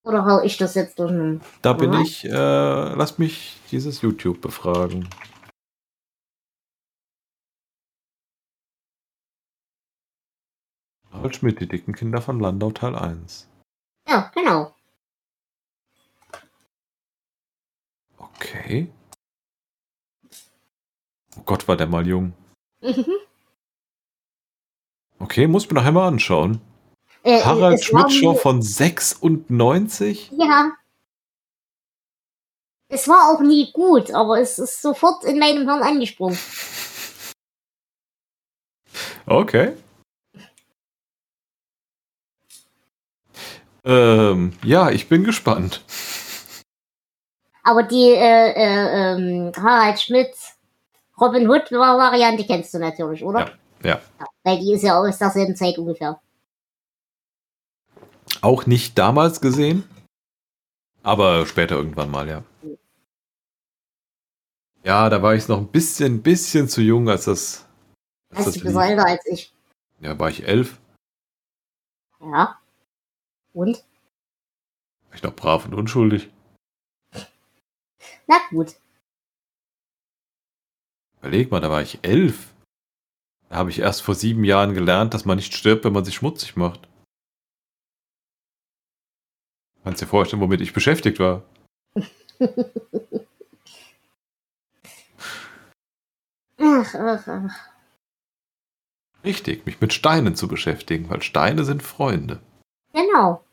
Oder hau ich das jetzt durch den... da bin ich, äh, lass mich dieses YouTube befragen. Harald Schmidt, die dicken Kinder von Landau Teil 1. Ja, genau. Okay. Oh Gott, war der mal jung. Mhm. Okay, muss mir nachher mal anschauen. Äh, Harald es war Schmidt Show mir- von 96? Ja. Es war auch nie gut, aber es ist sofort in meinem Hirn angesprungen. Okay. Ähm, ja, ich bin gespannt. Aber die äh, äh, ähm, Harald Schmidt Robin Hood Variante kennst du natürlich, oder? Ja, Weil die ist ja aus derselben Zeit ungefähr. Auch nicht damals gesehen, aber später irgendwann mal, ja. Ja, da war ich noch ein bisschen, bisschen zu jung, als das. Als Hast das du älter als ich. Ja, war ich elf. Ja. Und? War ich noch brav und unschuldig. Na gut. Überleg mal, da war ich elf. Da habe ich erst vor sieben Jahren gelernt, dass man nicht stirbt, wenn man sich schmutzig macht. Kannst dir vorstellen, womit ich beschäftigt war. Ach, ach, ach. Richtig, mich mit Steinen zu beschäftigen, weil Steine sind Freunde. Genau.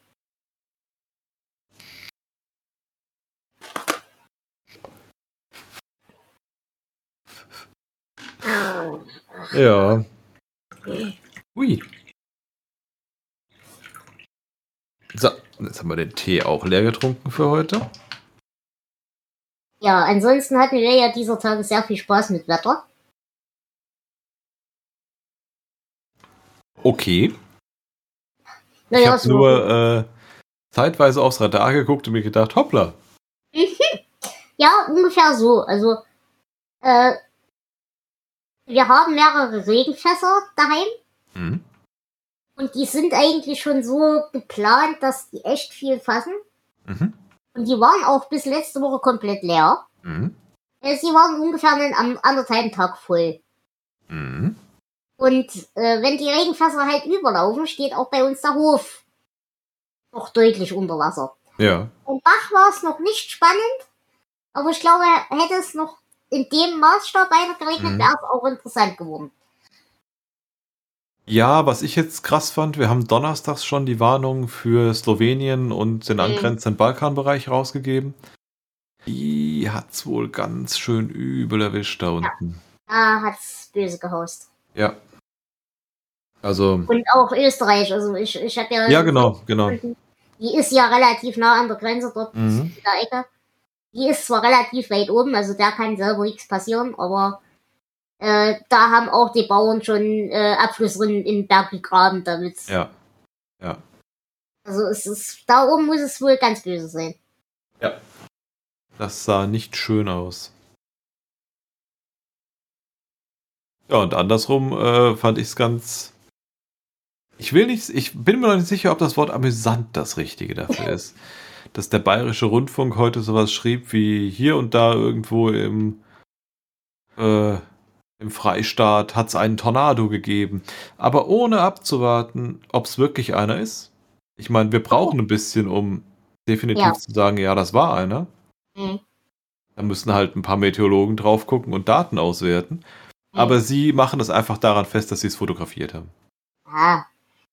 Ja. Ui. So, jetzt haben wir den Tee auch leer getrunken für heute. Ja, ansonsten hatten wir ja dieser Tage sehr viel Spaß mit Wetter. Okay. ich Naja, habe nur äh, zeitweise aufs Radar geguckt und mir gedacht, hoppla. Ja, ungefähr so. Also, äh, wir haben mehrere Regenfässer daheim Mhm. Und die sind eigentlich schon so geplant, dass die echt viel fassen. Mhm. Und die waren auch bis letzte Woche komplett leer. Mhm. Äh, Sie waren ungefähr einen am anderthalben Tag voll. Mhm. Und äh, wenn die Regenfässer halt überlaufen, steht auch bei uns der Hof noch deutlich unter Wasser. Ja. Im Bach war es noch nicht spannend, aber ich glaube, hätte es noch in dem Maßstab weiter geregnet, Mhm. wäre es auch interessant geworden. Ja, was ich jetzt krass fand, wir haben donnerstags schon die Warnung für Slowenien und den Mhm. angrenzenden Balkanbereich rausgegeben. Die hat's wohl ganz schön übel erwischt da unten. Da hat's böse gehaust. Ja. Also, Und auch Österreich, also ich, ich habe ja... ja, genau, genau. Die ist ja relativ nah an der Grenze dort Mhm. in der Ecke. Die ist zwar relativ weit oben, also da kann selber nichts passieren, aber äh, da haben auch die Bauern schon äh, Abflussrinnen in den Berg gegraben damit. Ja. Also es ist, da oben muss es wohl ganz böse sein. Das sah nicht schön aus. Ja, und andersrum äh, fand ich es ganz. Ich will nicht, ich bin mir noch nicht sicher, ob das Wort amüsant das Richtige dafür ist. Dass der Bayerische Rundfunk heute sowas schrieb wie hier und da irgendwo im, äh, im Freistaat hat es einen Tornado gegeben. Aber ohne abzuwarten, ob es wirklich einer ist. Ich meine, wir brauchen ein bisschen, um definitiv Ja. zu sagen, ja, das war einer. Mhm. Da müssen halt ein paar Meteorologen drauf gucken und Daten auswerten. Mhm. Aber sie machen es einfach daran fest, dass sie es fotografiert haben. Ah.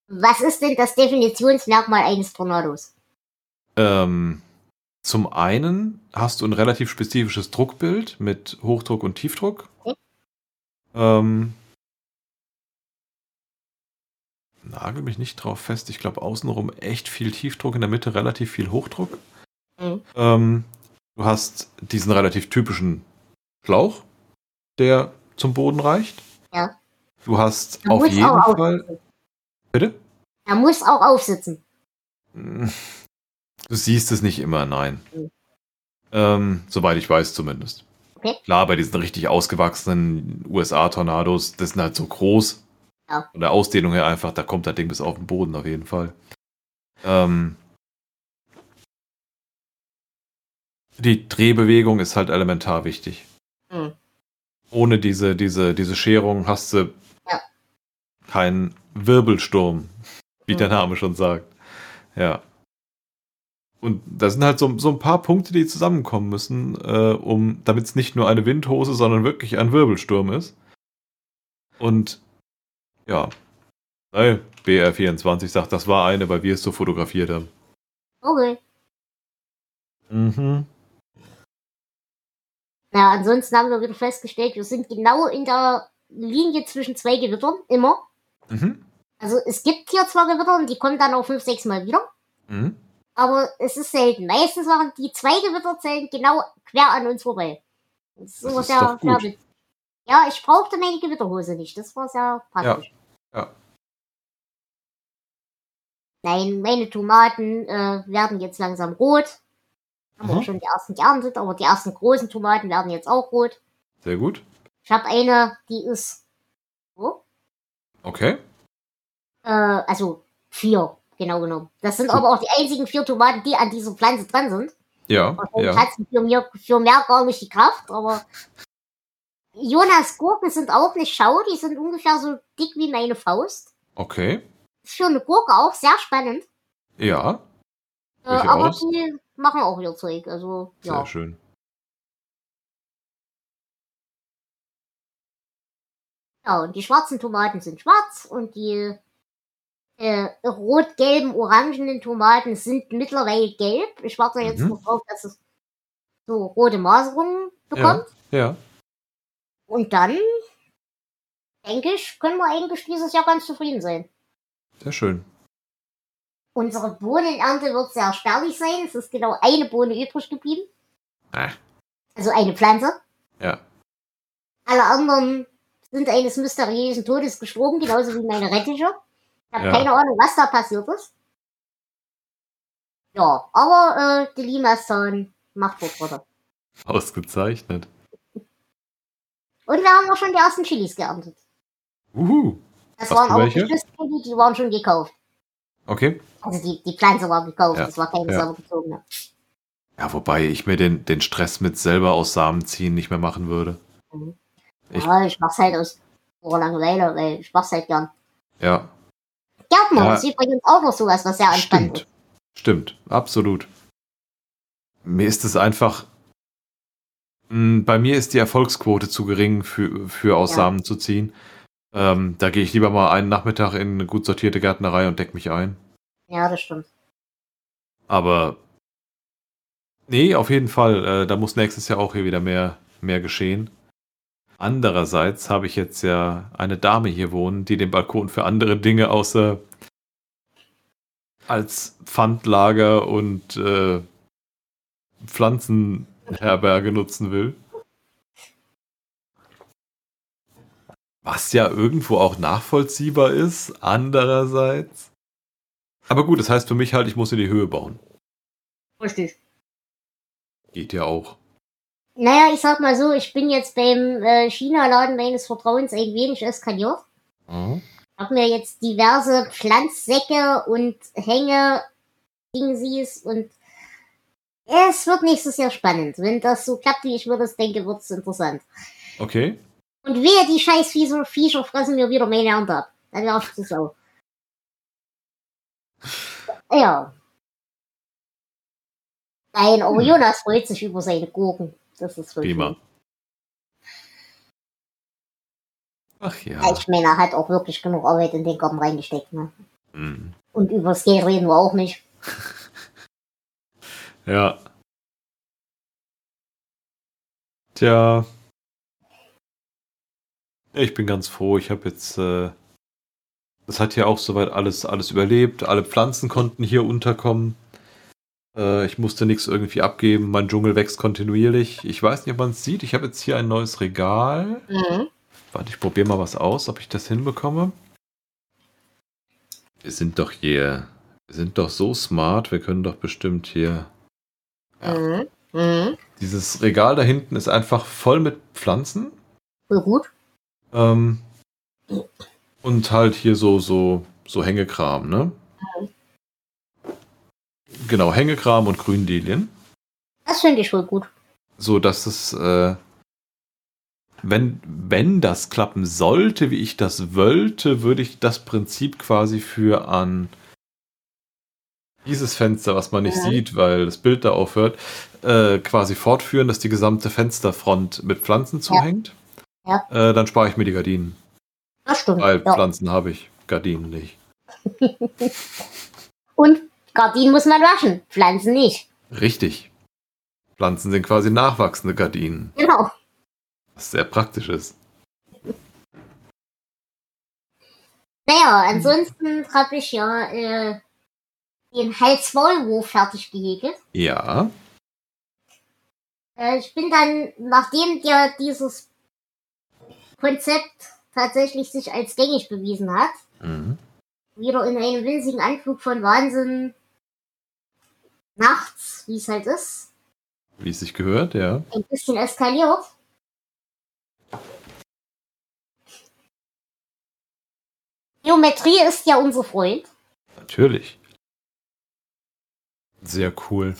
Was ist denn das Definitionsmerkmal eines Tornados? Ähm, zum einen hast du ein relativ spezifisches Druckbild mit Hochdruck und Tiefdruck. Okay. Ähm, nagel mich nicht drauf fest. Ich glaube, außenrum echt viel Tiefdruck, in der Mitte relativ viel Hochdruck. Mhm. Ähm, du hast diesen relativ typischen Schlauch, der zum Boden reicht. Ja. Du hast Er auf jeden auch Fall. aufsitzen. Bitte? Er muss auch aufsitzen. Du siehst es nicht immer, nein. Mhm. Ähm, soweit ich weiß zumindest. Okay. Klar, bei diesen richtig ausgewachsenen USA-Tornados, das sind halt so groß. Ja. Von der Ausdehnung her einfach, da kommt das Ding bis auf den Boden auf jeden Fall. Ähm, die Drehbewegung ist halt elementar wichtig. Mhm. Ohne diese, diese, diese Scherung hast du Ja. keinen Wirbelsturm, wie Mhm. der Name schon sagt. Ja. Und da sind halt so, so ein paar Punkte, die zusammenkommen müssen, äh, um, damit es nicht nur eine Windhose, sondern wirklich ein Wirbelsturm ist. Und ja, Nein, BR24 sagt, das war eine, weil wir es so fotografiert haben. Okay. Mhm. Ja, ansonsten haben wir wieder festgestellt, wir sind genau in der Linie zwischen zwei Gewittern, immer. Mhm. Also es gibt hier zwar Gewitter und die kommen dann auch fünf, sechs Mal wieder, Mhm. Aber es ist selten. Meistens waren die zwei Gewitterzellen genau quer an uns vorbei. Das ist, Das immer ist sehr, doch gut. Ja, ich brauchte meine Gewitterhose nicht. Das war sehr praktisch. Ja. Nein, meine Tomaten äh, werden jetzt langsam rot. Haben Mhm. auch schon die ersten geerntet, aber die ersten großen Tomaten werden jetzt auch rot. Sehr gut. Ich habe eine, die ist so. Okay. Äh, also vier, genau genommen. Das sind So. aber auch die einzigen vier Tomaten, die an dieser Pflanze dran sind. Ja, ja. hat für, mir, für mehr gar nicht die Kraft, aber Jonas Gurken sind auch nicht schau, die sind ungefähr so dick wie meine Faust. Okay. Ist für eine Gurke auch sehr spannend. Ja, Äh, aber Durchaus. die machen auch ihr Zeug. Also, sehr ja. schön. Ja, und die schwarzen Tomaten sind schwarz und die äh, rot-gelben, orangenen Tomaten sind mittlerweile gelb. Ich warte jetzt Mhm. noch drauf, dass es so rote Maserungen bekommt. Ja. Und dann denke ich, können wir eigentlich dieses Jahr ganz zufrieden sein. Sehr schön. Unsere Bohnenernte wird sehr spärlich sein. Es ist genau eine Bohne übrig geblieben. Ah, Also eine Pflanze. ja. Alle anderen sind eines mysteriösen Todes gestorben, genauso wie meine Rettiche. Ich habe Ja. keine Ahnung, was da passiert ist. Ja, aber äh, die Limasson macht Fortschritte. Ausgezeichnet. Und wir haben auch schon die ersten Chilis geerntet. Uhu. Das Was waren aber welche? die Chili, die waren schon gekauft. Okay. Also die, die Pflanze war gekauft, Ja. das war keine Ja. selber gezogene. Ja, wobei ich mir den, den Stress mit selber aus Samen ziehen nicht mehr machen würde. Ich- Ja, ich mach's halt aus purer Langeweile, weil ich mach's halt gern. Ja, Gärtner Ja. ist übrigens auch noch sowas, was sehr anspannend stimmt. Stimmt, absolut. Mir ist es einfach. mh, Bei mir ist die Erfolgsquote zu gering, für, für aus Ja. Samen zu ziehen. Ähm, da gehe ich lieber mal einen Nachmittag in eine gut sortierte Gärtnerei und deck mich ein. ist. Ja, das stimmt. Aber nee, auf jeden Fall. Äh, da muss nächstes Jahr auch hier wieder mehr, mehr geschehen. Andererseits habe ich jetzt ja eine Dame hier wohnen, die den Balkon für andere Dinge außer als Pfandlager und äh, Pflanzenherberge nutzen will. Was ja irgendwo auch nachvollziehbar ist, andererseits. Aber gut, das heißt für mich halt, ich muss in die Höhe bauen. Richtig. Geht ja auch. Naja, ich sag mal so, ich bin jetzt beim äh, China-Laden meines Vertrauens ein wenig eskaliert. Mhm. Hab mir jetzt diverse Pflanzsäcke und Hänge Dingsies und es wird nächstes Jahr spannend. Wenn das so klappt, wie ich mir das denke, wird's interessant. Okay. Und wehe, die scheiß Viecher, Viecher fressen mir wieder meine Ernte ab. Dann wär ich zu sau. Ja. Nein, aber Hm. Jonas freut sich über seine Gurken. Das ist voll Prima. Ach ja. Ja, ich meine, er hat auch wirklich genug Arbeit in den Garten reingesteckt. Ne? Mhm. Und über das Geld reden wir auch nicht. Ja. Tja. Ich bin ganz froh. Ich habe jetzt. Äh, das hat ja auch soweit alles, alles überlebt. Alle Pflanzen konnten hier unterkommen. Äh, ich musste nichts irgendwie abgeben. Mein Dschungel wächst kontinuierlich. Ich weiß nicht, ob man es sieht. Ich habe jetzt hier ein neues Regal. Mhm. Warte, ich probiere mal was aus, ob ich das hinbekomme. Wir sind doch hier. Wir sind doch so smart. Wir können doch bestimmt hier. Ja. Mhm. Mhm. Dieses Regal da hinten ist einfach voll mit Pflanzen. Voll gut. Ähm, und halt hier so, so, so Hängekram, ne? Genau, Hängekram und Gründilien. Das finde ich voll gut. So dass es, äh, wenn, wenn das klappen sollte, wie ich das wollte, würde ich das Prinzip quasi für an dieses Fenster, was man nicht Ja. sieht, weil das Bild da aufhört, äh, quasi fortführen, dass die gesamte Fensterfront mit Pflanzen zuhängt. Ja. Äh, dann spare ich mir die Gardinen. Das stimmt. Weil Ja. Pflanzen habe ich, Gardinen nicht. Und Gardinen muss man waschen, Pflanzen nicht. Richtig. Pflanzen sind quasi nachwachsende Gardinen, Genau. was sehr praktisch ist. Naja, ansonsten habe ich ja äh, den Hals-Maulwurf fertig gehäkelt. Ja. Äh, ich bin dann, nachdem ja dieses Konzept tatsächlich sich als gängig bewiesen hat, Mhm. wieder in einem winzigen Anflug von Wahnsinn nachts, wie es halt ist, Wie es sich gehört, ja. ein bisschen eskaliert. Geometrie ist ja unser Freund. Natürlich. Sehr cool.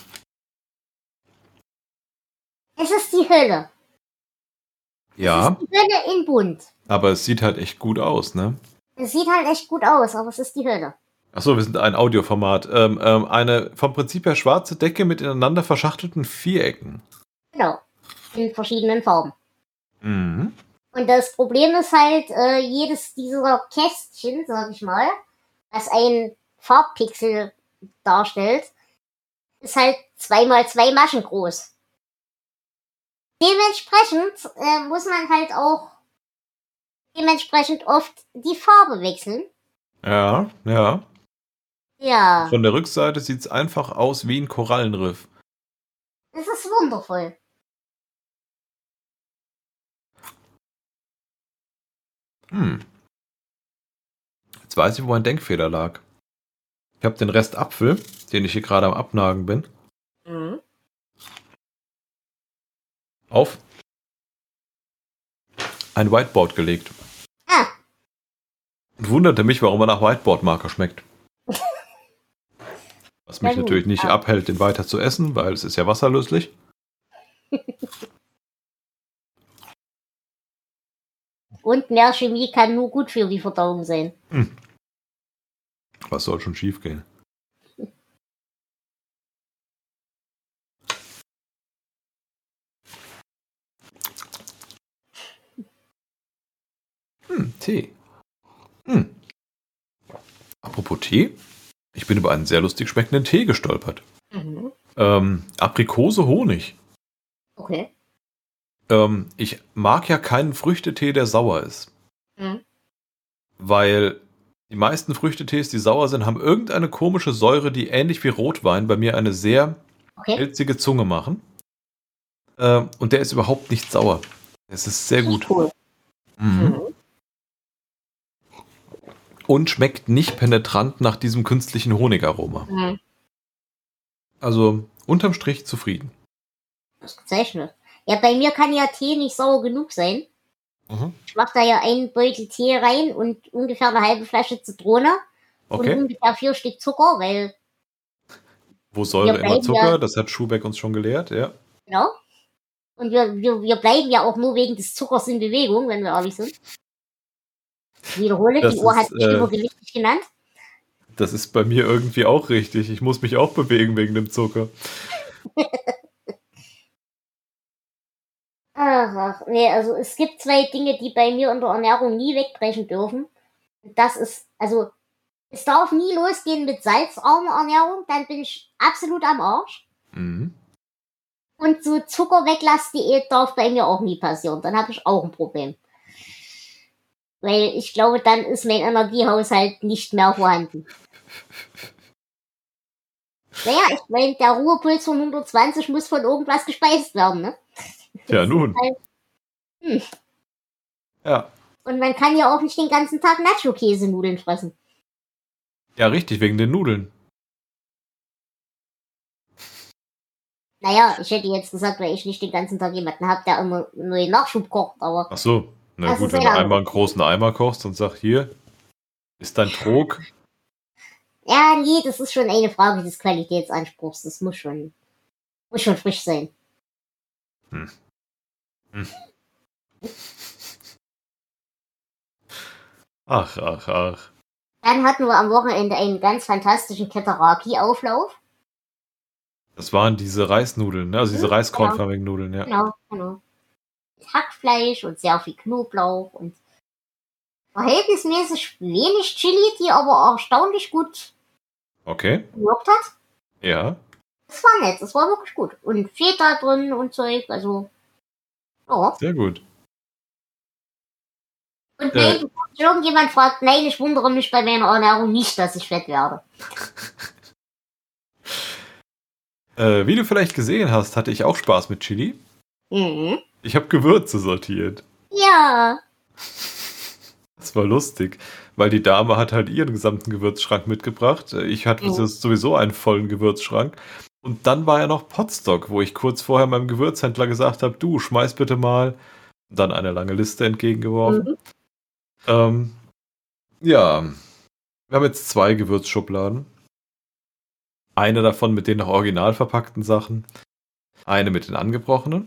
Es ist die Hölle. Ja, Es ist die Hölle in bunt. aber es sieht halt echt gut aus, ne? Es sieht halt echt gut aus, aber es ist die Hölle. Achso, wir sind ein Audioformat. Ähm, ähm, eine vom Prinzip her schwarze Decke mit ineinander verschachtelten Vierecken. Genau. In verschiedenen Farben. Mhm. Und das Problem ist halt, äh, jedes dieser Kästchen, sag ich mal, was ein Farbpixel darstellt, ist halt zweimal zwei Maschen groß. Dementsprechend äh, muss man halt auch dementsprechend oft die Farbe wechseln. Ja, ja. Ja, Von der Rückseite sieht es einfach aus wie ein Korallenriff. das ist wundervoll. Hm. Jetzt weiß ich, wo mein Denkfehler lag. Ich habe den Rest Apfel, den ich hier gerade am Abnagen bin, Mhm. auf ein Whiteboard gelegt. Ah, Und wunderte mich, warum er nach Whiteboard-Marker schmeckt. Was mich natürlich nicht abhält, den weiter zu essen, weil es ist ja wasserlöslich. und mehr Chemie kann nur gut für die Verdauung sein. Was soll schon schiefgehen? Hm, Tee. Hm. Apropos Tee. Ich bin über einen sehr lustig schmeckenden Tee gestolpert. Mhm. Ähm, Aprikose Honig. Okay. Ähm, ich mag ja keinen Früchtetee, der sauer ist. Mhm. Weil die meisten Früchtetees, die sauer sind, haben irgendeine komische Säure, die ähnlich wie Rotwein bei mir eine sehr Okay. Zunge machen. Ähm, und der ist überhaupt nicht sauer. Es ist sehr gut. Cool. Mhm. Mhm. Und schmeckt nicht penetrant nach diesem künstlichen Honigaroma. Mhm. Also unterm Strich zufrieden. Ausgezeichnet. Ja, bei mir kann ja Tee nicht sauer genug sein. Mhm. Ich mache da ja einen Beutel Tee rein und ungefähr eine halbe Flasche Zitrone und Okay. ungefähr vier Stück Zucker, weil, Wo Säure Wir immer Zucker, ja- das hat Schubeck uns schon gelehrt, ja. genau. Und wir, wir, wir bleiben ja auch nur wegen des Zuckers in Bewegung, wenn wir ehrlich sind. Wiederhole, Das die Uhr hat mich äh, übergewichtig genannt. Das ist bei mir irgendwie auch richtig. Ich muss mich auch bewegen wegen dem Zucker. Ach, ach, nee, also es gibt zwei Dinge, die bei mir in der Ernährung nie wegbrechen dürfen. Das ist, also, es darf nie losgehen mit salzarmer Ernährung, dann bin ich absolut am Arsch. Mhm. Und so Zuckerweglass-Diät darf bei mir auch nie passieren. Dann habe ich auch ein Problem. Weil ich glaube, dann ist mein Energiehaushalt nicht mehr vorhanden. Naja, ich meine, der Ruhepuls von 120 muss von irgendwas gespeist werden, ne? Ja, nun. Hm. Ja. Und man kann ja auch nicht den ganzen Tag Nacho-Käsenudeln fressen. Ja, richtig, wegen den Nudeln. Naja, ich hätte jetzt gesagt, weil ich nicht den ganzen Tag jemanden habe, der immer neuen Nachschub kocht, aber Ach so. Na Das gut, wenn du einmal einen großen Eimer kochst und sagst, hier ist dein Trog. ja, nee, das ist schon eine Frage des Qualitätsanspruchs. Das muss schon, muss schon frisch sein. Ach, ach, ach. Dann hatten wir am Wochenende einen ganz fantastischen Keteraki-Auflauf. Das waren diese Reisnudeln, ne? also diese Mhm, reiskornförmigen Nudeln, ja. Genau, genau. Hackfleisch und sehr viel Knoblauch und verhältnismäßig wenig Chili, die aber erstaunlich gut Okay, gewirkt hat. ja. Das war nett, das war wirklich gut. Und Feta drin und Zeug, also. Ja. Sehr gut. Und Äh. wenn sich irgendjemand fragt, nein, ich wundere mich bei meiner Ernährung nicht, dass ich fett werde. Äh, wie du vielleicht gesehen hast, hatte ich auch Spaß mit Chili. Mhm. Ich habe Gewürze sortiert. Ja. Das war lustig, weil die Dame hat halt ihren gesamten Gewürzschrank mitgebracht. Ich hatte Mhm. sowieso einen vollen Gewürzschrank. Und dann war ja noch Potstock, wo ich kurz vorher meinem Gewürzhändler gesagt habe, du, schmeiß bitte mal. Und dann eine lange Liste entgegengeworfen. Mhm. Ähm, ja, wir haben jetzt zwei Gewürzschubladen. Eine davon mit den noch original verpackten Sachen. Eine mit den angebrochenen.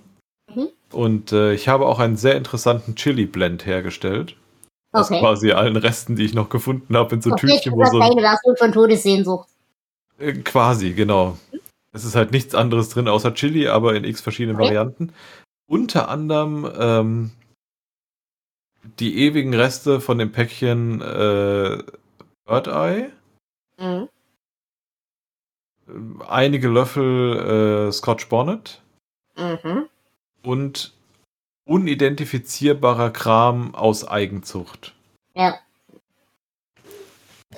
Und äh, ich habe auch einen sehr interessanten Chili-Blend hergestellt. Aus Okay. quasi allen Resten, die ich noch gefunden habe, in so Okay, Tütchen, wo das so Version von Todessehnsucht. äh, quasi, genau. Es ist halt nichts anderes drin außer Chili, aber in x verschiedenen Okay. Varianten. Unter anderem ähm, die ewigen Reste von dem Päckchen äh, Bird Eye, Mhm. einige Löffel äh, Scotch Bonnet Mhm. Und unidentifizierbarer Kram aus Eigenzucht. Ja.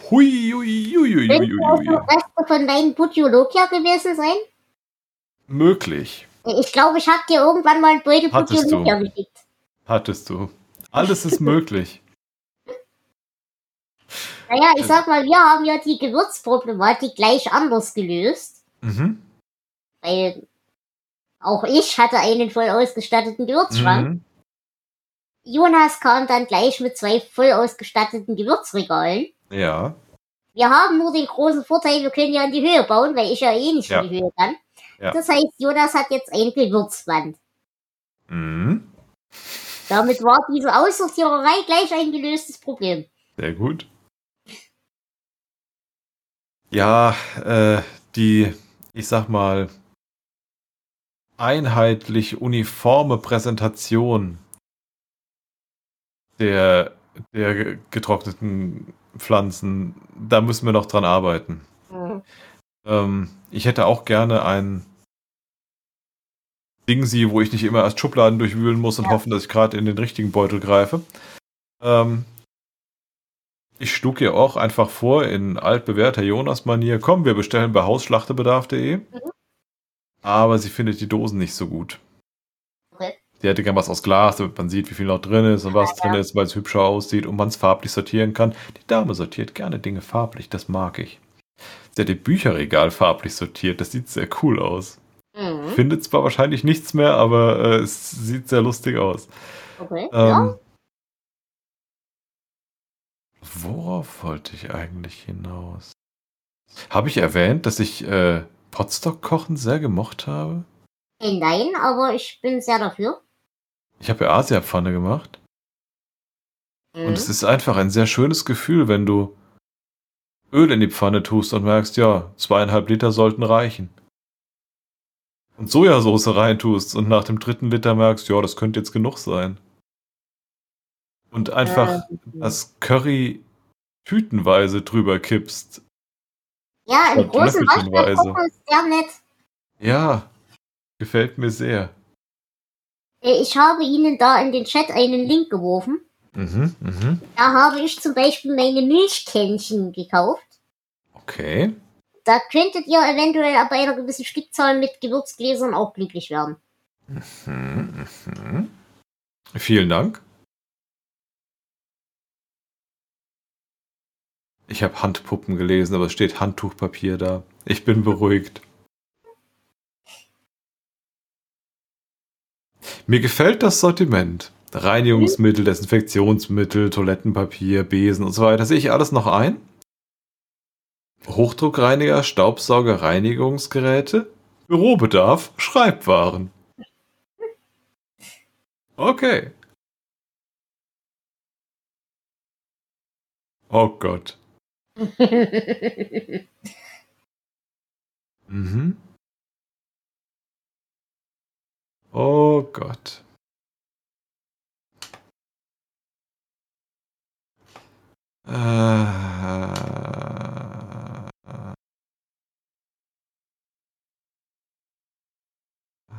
Hui, hui, hui, hui, hui, hui. Reste von deinem Butyologia gewesen sein? Möglich. Ich glaube, ich habe dir irgendwann mal einen Beutel. Butyologia geschickt. Hattest du. Alles ist möglich. Naja, ich sag mal, wir haben ja die Gewürzproblematik gleich anders gelöst. Mhm. Weil auch ich hatte einen voll ausgestatteten Gewürzschrank. Mhm. Jonas kam dann gleich mit zwei voll ausgestatteten Gewürzregalen. Ja. Wir haben nur den großen Vorteil, wir können ja in die Höhe bauen, weil ich ja eh nicht Ja. in die Höhe kann. Ja. Das heißt, Jonas hat jetzt ein Gewürzband. Mhm. Damit war diese Aussortiererei gleich ein gelöstes Problem. Sehr gut. Ja, äh, die, ich sag mal, einheitlich uniforme Präsentation der, der getrockneten Pflanzen, da müssen wir noch dran arbeiten. Ähm, ich hätte auch gerne ein Dingsi, wo ich nicht immer erst Schubladen durchwühlen muss und Ja. hoffen, dass ich gerade in den richtigen Beutel greife. Ähm, ich schlug ihr auch einfach vor, in altbewährter Jonas-Manier, komm, wir bestellen bei hausschlachtebedarf.de. Aber sie findet die Dosen nicht so gut. Okay. Sie hätte gern was aus Glas, damit man sieht, wie viel noch drin ist und was Ja, drin ist, weil es hübscher aussieht und man es farblich sortieren kann. Die Dame sortiert gerne Dinge farblich, das mag ich. Sie hat ihr Bücherregal farblich sortiert, das sieht sehr cool aus. Mhm. Findet zwar wahrscheinlich nichts mehr, aber äh, es sieht sehr lustig aus. Okay. Ähm, ja. Worauf wollte ich eigentlich hinaus? Habe ich erwähnt, dass ich äh, Potstock-Kochen sehr gemocht habe? Äh, Nein, aber ich bin sehr dafür. Ich habe ja Asia-Pfanne gemacht. Mhm. Und es ist einfach ein sehr schönes Gefühl, wenn du Öl in die Pfanne tust und merkst, ja, zweieinhalb Liter sollten reichen. Und Sojasauce reintust und nach dem dritten Liter merkst, ja, das könnte jetzt genug sein. Und einfach Ähm, das Curry tütenweise drüber kippst. Ja, im großen. Waschbecken ist sehr nett. Ja, gefällt mir sehr. Äh, Ich habe Ihnen da in den Chat einen Link geworfen. Mhm, mhm. Da habe ich zum Beispiel meine Milchkännchen gekauft. Okay. Da könntet ihr eventuell ab einer gewissen Stückzahl mit Gewürzgläsern auch glücklich werden. Mhm, mhm. Vielen Dank. Ich habe Handpuppen gelesen, aber es steht Handtuchpapier da. Ich bin beruhigt. Mir gefällt das Sortiment. Reinigungsmittel, Desinfektionsmittel, Toilettenpapier, Besen und so weiter. Sehe ich alles noch ein? Hochdruckreiniger, Staubsauger, Reinigungsgeräte, Bürobedarf, Schreibwaren. Okay. Oh Gott. Mhm. Oh Gott. Äh,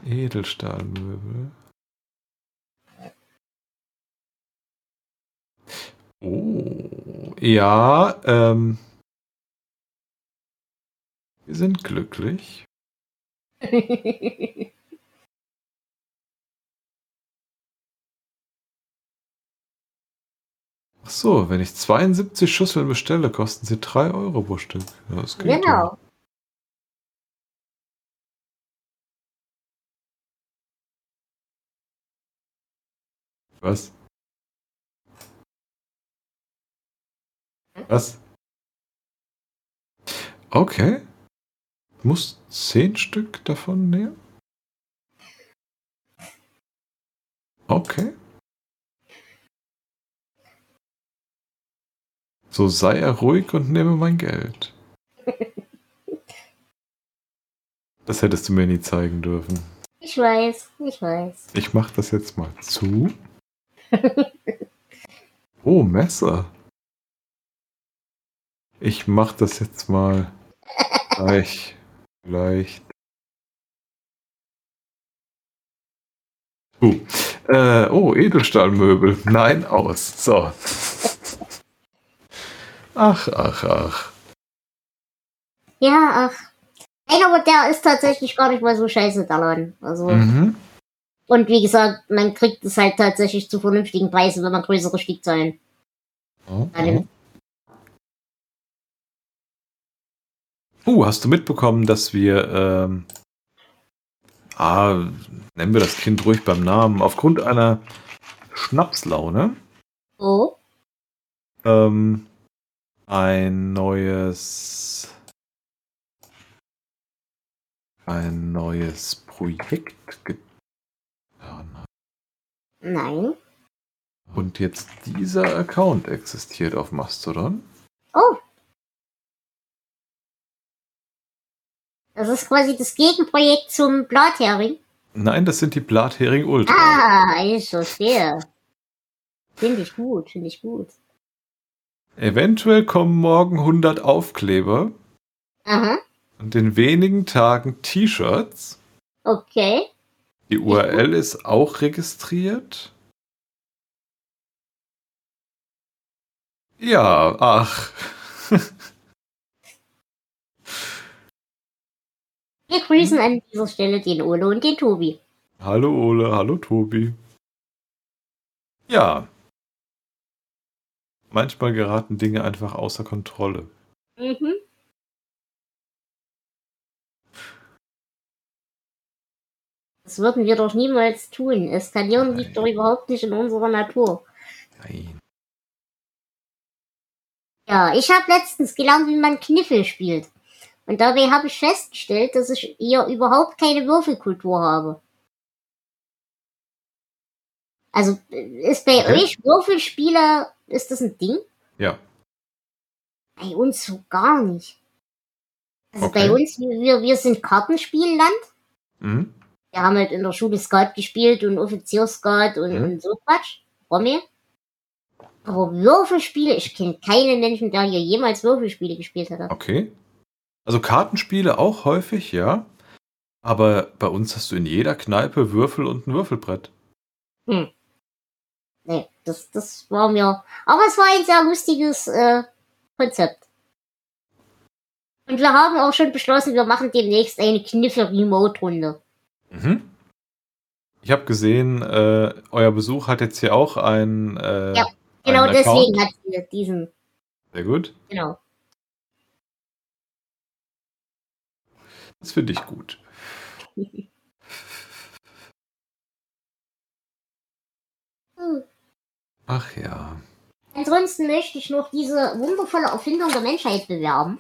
Edelstahlmöbel. Oh, ja, ähm. Wir sind glücklich. Ach so, wenn ich 72 Schüsseln bestelle, kosten sie 3 Euro pro Stück. Das geht genau. Was? Was? Okay. Muss 10 Stück davon nehmen? Okay. So sei er ruhig und nehme mein Geld. Das hättest du mir nie zeigen dürfen. Ich weiß, ich weiß. Ich mach das jetzt mal zu. Oh, Messer. Ich mach das jetzt mal gleich. Vielleicht. Uh, Äh, oh, Edelstahlmöbel. Nein, aus. So. Ach, ach, ach. Ja, ach. Nein, aber der ist tatsächlich gar nicht mal so scheiße, der Laden. Also, Mhm. und wie gesagt, man kriegt es halt tatsächlich zu vernünftigen Preisen, wenn man größere Stückzahlen Oh, annimmt. Uh, hast du mitbekommen, dass wir, ähm, ah, nennen wir das Kind ruhig beim Namen, aufgrund einer Schnapslaune Oh, ähm, ein neues, ein neues Projekt getan hat. nein. Und jetzt dieser Account existiert auf Mastodon. Oh. Das ist quasi das Gegenprojekt zum Blathering. Nein, das sind die Blathering Ultra. Ah, ich verstehe. Finde ich gut, finde ich gut. Eventuell kommen morgen 100 Aufkleber Aha, und in wenigen Tagen T-Shirts. okay. Die URL ist auch registriert. Ja, ach. Wir grüßen an dieser Stelle den Ole und den Tobi. Hallo Ole, hallo Tobi. Ja. Manchmal geraten Dinge einfach außer Kontrolle. Mhm. Das würden wir doch niemals tun. Eskalieren liegt doch überhaupt nicht in unserer Natur. Nein. Ja, ich habe letztens gelernt, wie man Kniffel spielt. Und dabei habe ich festgestellt, dass ich hier überhaupt keine Würfelkultur habe. Also äh, ist bei Okay. euch Würfelspiele, ist das ein Ding? Ja. Bei uns so gar nicht. Also Okay. bei uns, wir, wir sind Kartenspielland. Mhm. Wir haben halt in der Schule Skat gespielt und Offizierskat und, Mhm. und so Quatsch. Rommel. Aber Würfelspiele, ich kenne keinen Menschen, der hier jemals Würfelspiele gespielt hat. Okay. Also Kartenspiele auch häufig, ja. Aber bei uns hast du in jeder Kneipe Würfel und ein Würfelbrett. Nee, das, das war mir. Aber es war ein sehr lustiges äh, Konzept. Und wir haben auch schon beschlossen, wir machen demnächst eine Kniffe-Remote-Runde. Mhm. Ich habe gesehen, äh, euer Besuch hat jetzt hier auch ein. Äh, Ja. Genau einen deswegen hat sie diesen. Sehr gut. Genau. Das finde ich gut. Hm. Ach ja. Ansonsten möchte ich noch diese wundervolle Erfindung der Menschheit bewerben.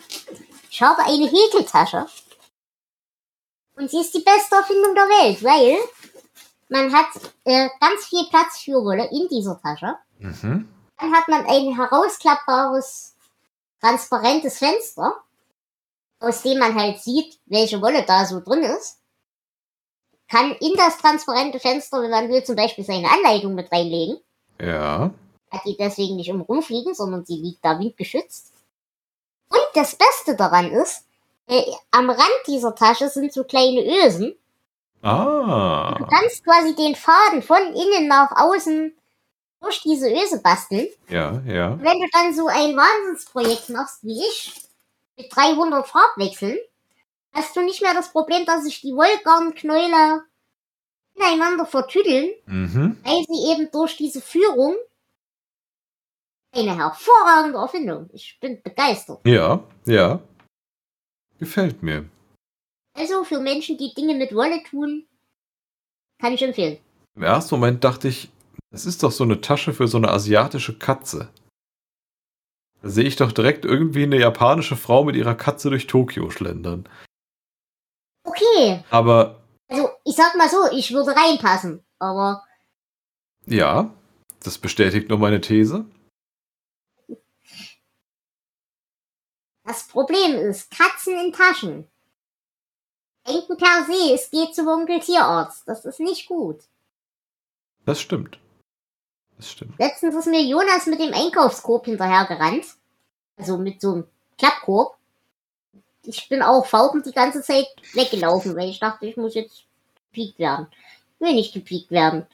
Ich habe eine Häkeltasche. Und sie ist die beste Erfindung der Welt, weil man hat äh, ganz viel Platz für Wolle in dieser Tasche. Mhm. Dann hat man ein herausklappbares, transparentes Fenster, aus dem man halt sieht, welche Wolle da so drin ist. Kann in das transparente Fenster, wenn man will, zum Beispiel seine Anleitung mit reinlegen. Ja. Hat die deswegen nicht im rumfliegen, sondern sie liegt da windgeschützt. Und das Beste daran ist, äh, am Rand dieser Tasche sind so kleine Ösen. Du Ah. kannst quasi den Faden von innen nach außen durch diese Öse basteln. Ja, ja. Wenn du dann so ein Wahnsinnsprojekt machst wie ich, mit 300 Farbwechseln, hast du nicht mehr das Problem, dass sich die Wollgarnknäule ineinander vertüdeln, Mhm. weil sie eben durch diese Führung eine hervorragende Erfindung. Ich bin begeistert. Ja, ja. Gefällt mir. Also für Menschen, die Dinge mit Wolle tun, kann ich empfehlen. Im ersten Moment dachte ich, das ist doch so eine Tasche für so eine asiatische Katze. Da sehe ich doch direkt irgendwie eine japanische Frau mit ihrer Katze durch Tokio schlendern. Okay, Aber also ich sag mal so, ich würde reinpassen, aber ja, das bestätigt nur meine These. das Problem ist, Katzen in Taschen. Denken per se, es geht zum Onkel Tierarzt. Das ist nicht gut. Das stimmt. Das stimmt. Letztens ist mir Jonas mit dem Einkaufskorb hinterhergerannt. Also mit so einem Klappkorb. Ich bin auch fauchend die ganze Zeit weggelaufen, weil ich dachte, ich muss jetzt gepiekt werden. will nicht gepiekt werden.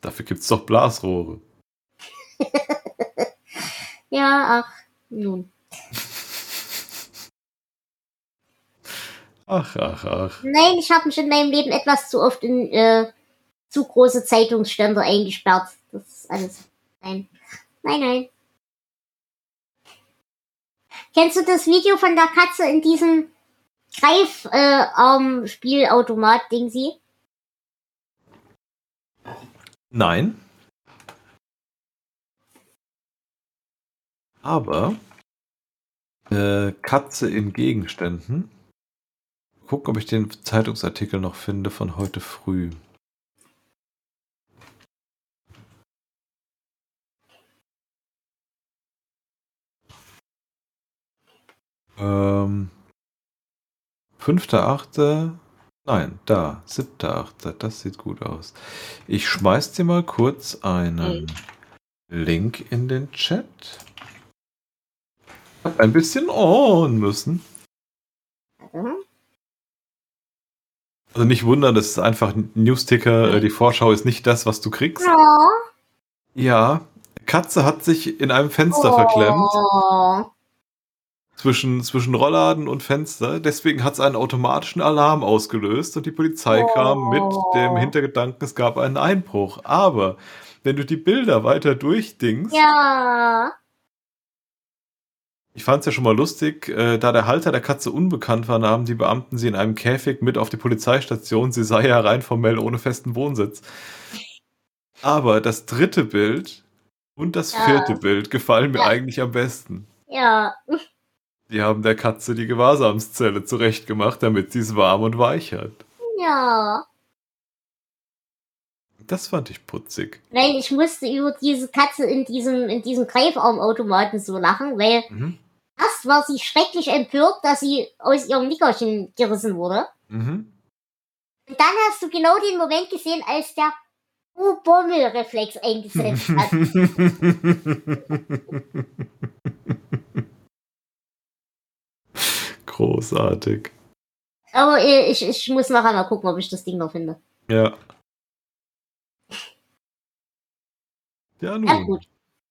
Dafür gibt's doch Blasrohre. Ja, ach, nun. Ach, ach, ach. Nein, ich habe mich in meinem Leben etwas zu oft in äh, zu große Zeitungsstände eingesperrt. Das ist alles. Nein. Nein, nein. Kennst du das Video von der Katze in diesem Greifarm-Spielautomat-Ding sie? Nein. Aber äh, Katze in Gegenständen. Guck, ob ich den Zeitungsartikel noch finde von heute früh. Ähm, 5.8. Nein, da, 7.8. Das sieht gut aus. Ich schmeiß dir mal kurz einen Link in den Chat. Hab ein bisschen on müssen. Mhm. Also nicht wundern, das ist einfach ein Newsticker. Äh, Die Vorschau ist nicht das, was du kriegst. Ja. Ja, Katze hat sich in einem Fenster verklemmt. Oh. zwischen, zwischen Rollladen und Fenster. Deswegen hat es einen automatischen Alarm ausgelöst und die Polizei kam mit dem Hintergedanken, es gab einen Einbruch. Aber wenn du die Bilder weiter durchdingst, Ja. ich fand es ja schon mal lustig, äh, da der Halter der Katze unbekannt war, nahmen die Beamten sie in einem Käfig mit auf die Polizeistation. Sie sei ja rein formell ohne festen Wohnsitz. Aber das dritte Bild und das Ja. vierte Bild gefallen mir Ja. eigentlich am besten. Ja. Die haben der Katze die Gewahrsamszelle zurechtgemacht, damit sie es warm und weich hat. Ja. Das fand ich putzig. Nein, ich musste über diese Katze in diesem, in diesem Greifarmautomaten so lachen, weil Mhm. erst war sie schrecklich empört, dass sie aus ihrem Nickerchen gerissen wurde. Mhm. Und dann hast du genau den Moment gesehen, als der U-Bommel-Reflex eingesetzt hat. Großartig. Aber äh, ich, ich muss nachher mal gucken, ob ich das Ding noch finde. Ja. Ja, Ja, nun. gut.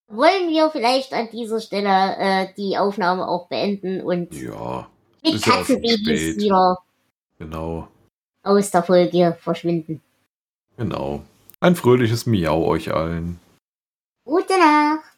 Wollen wir vielleicht an dieser Stelle äh, die Aufnahme auch beenden und Ja, mit ja Katzenbabys spät. wieder genau. aus der Folge verschwinden. Genau. Ein fröhliches Miau euch allen. Gute Nacht.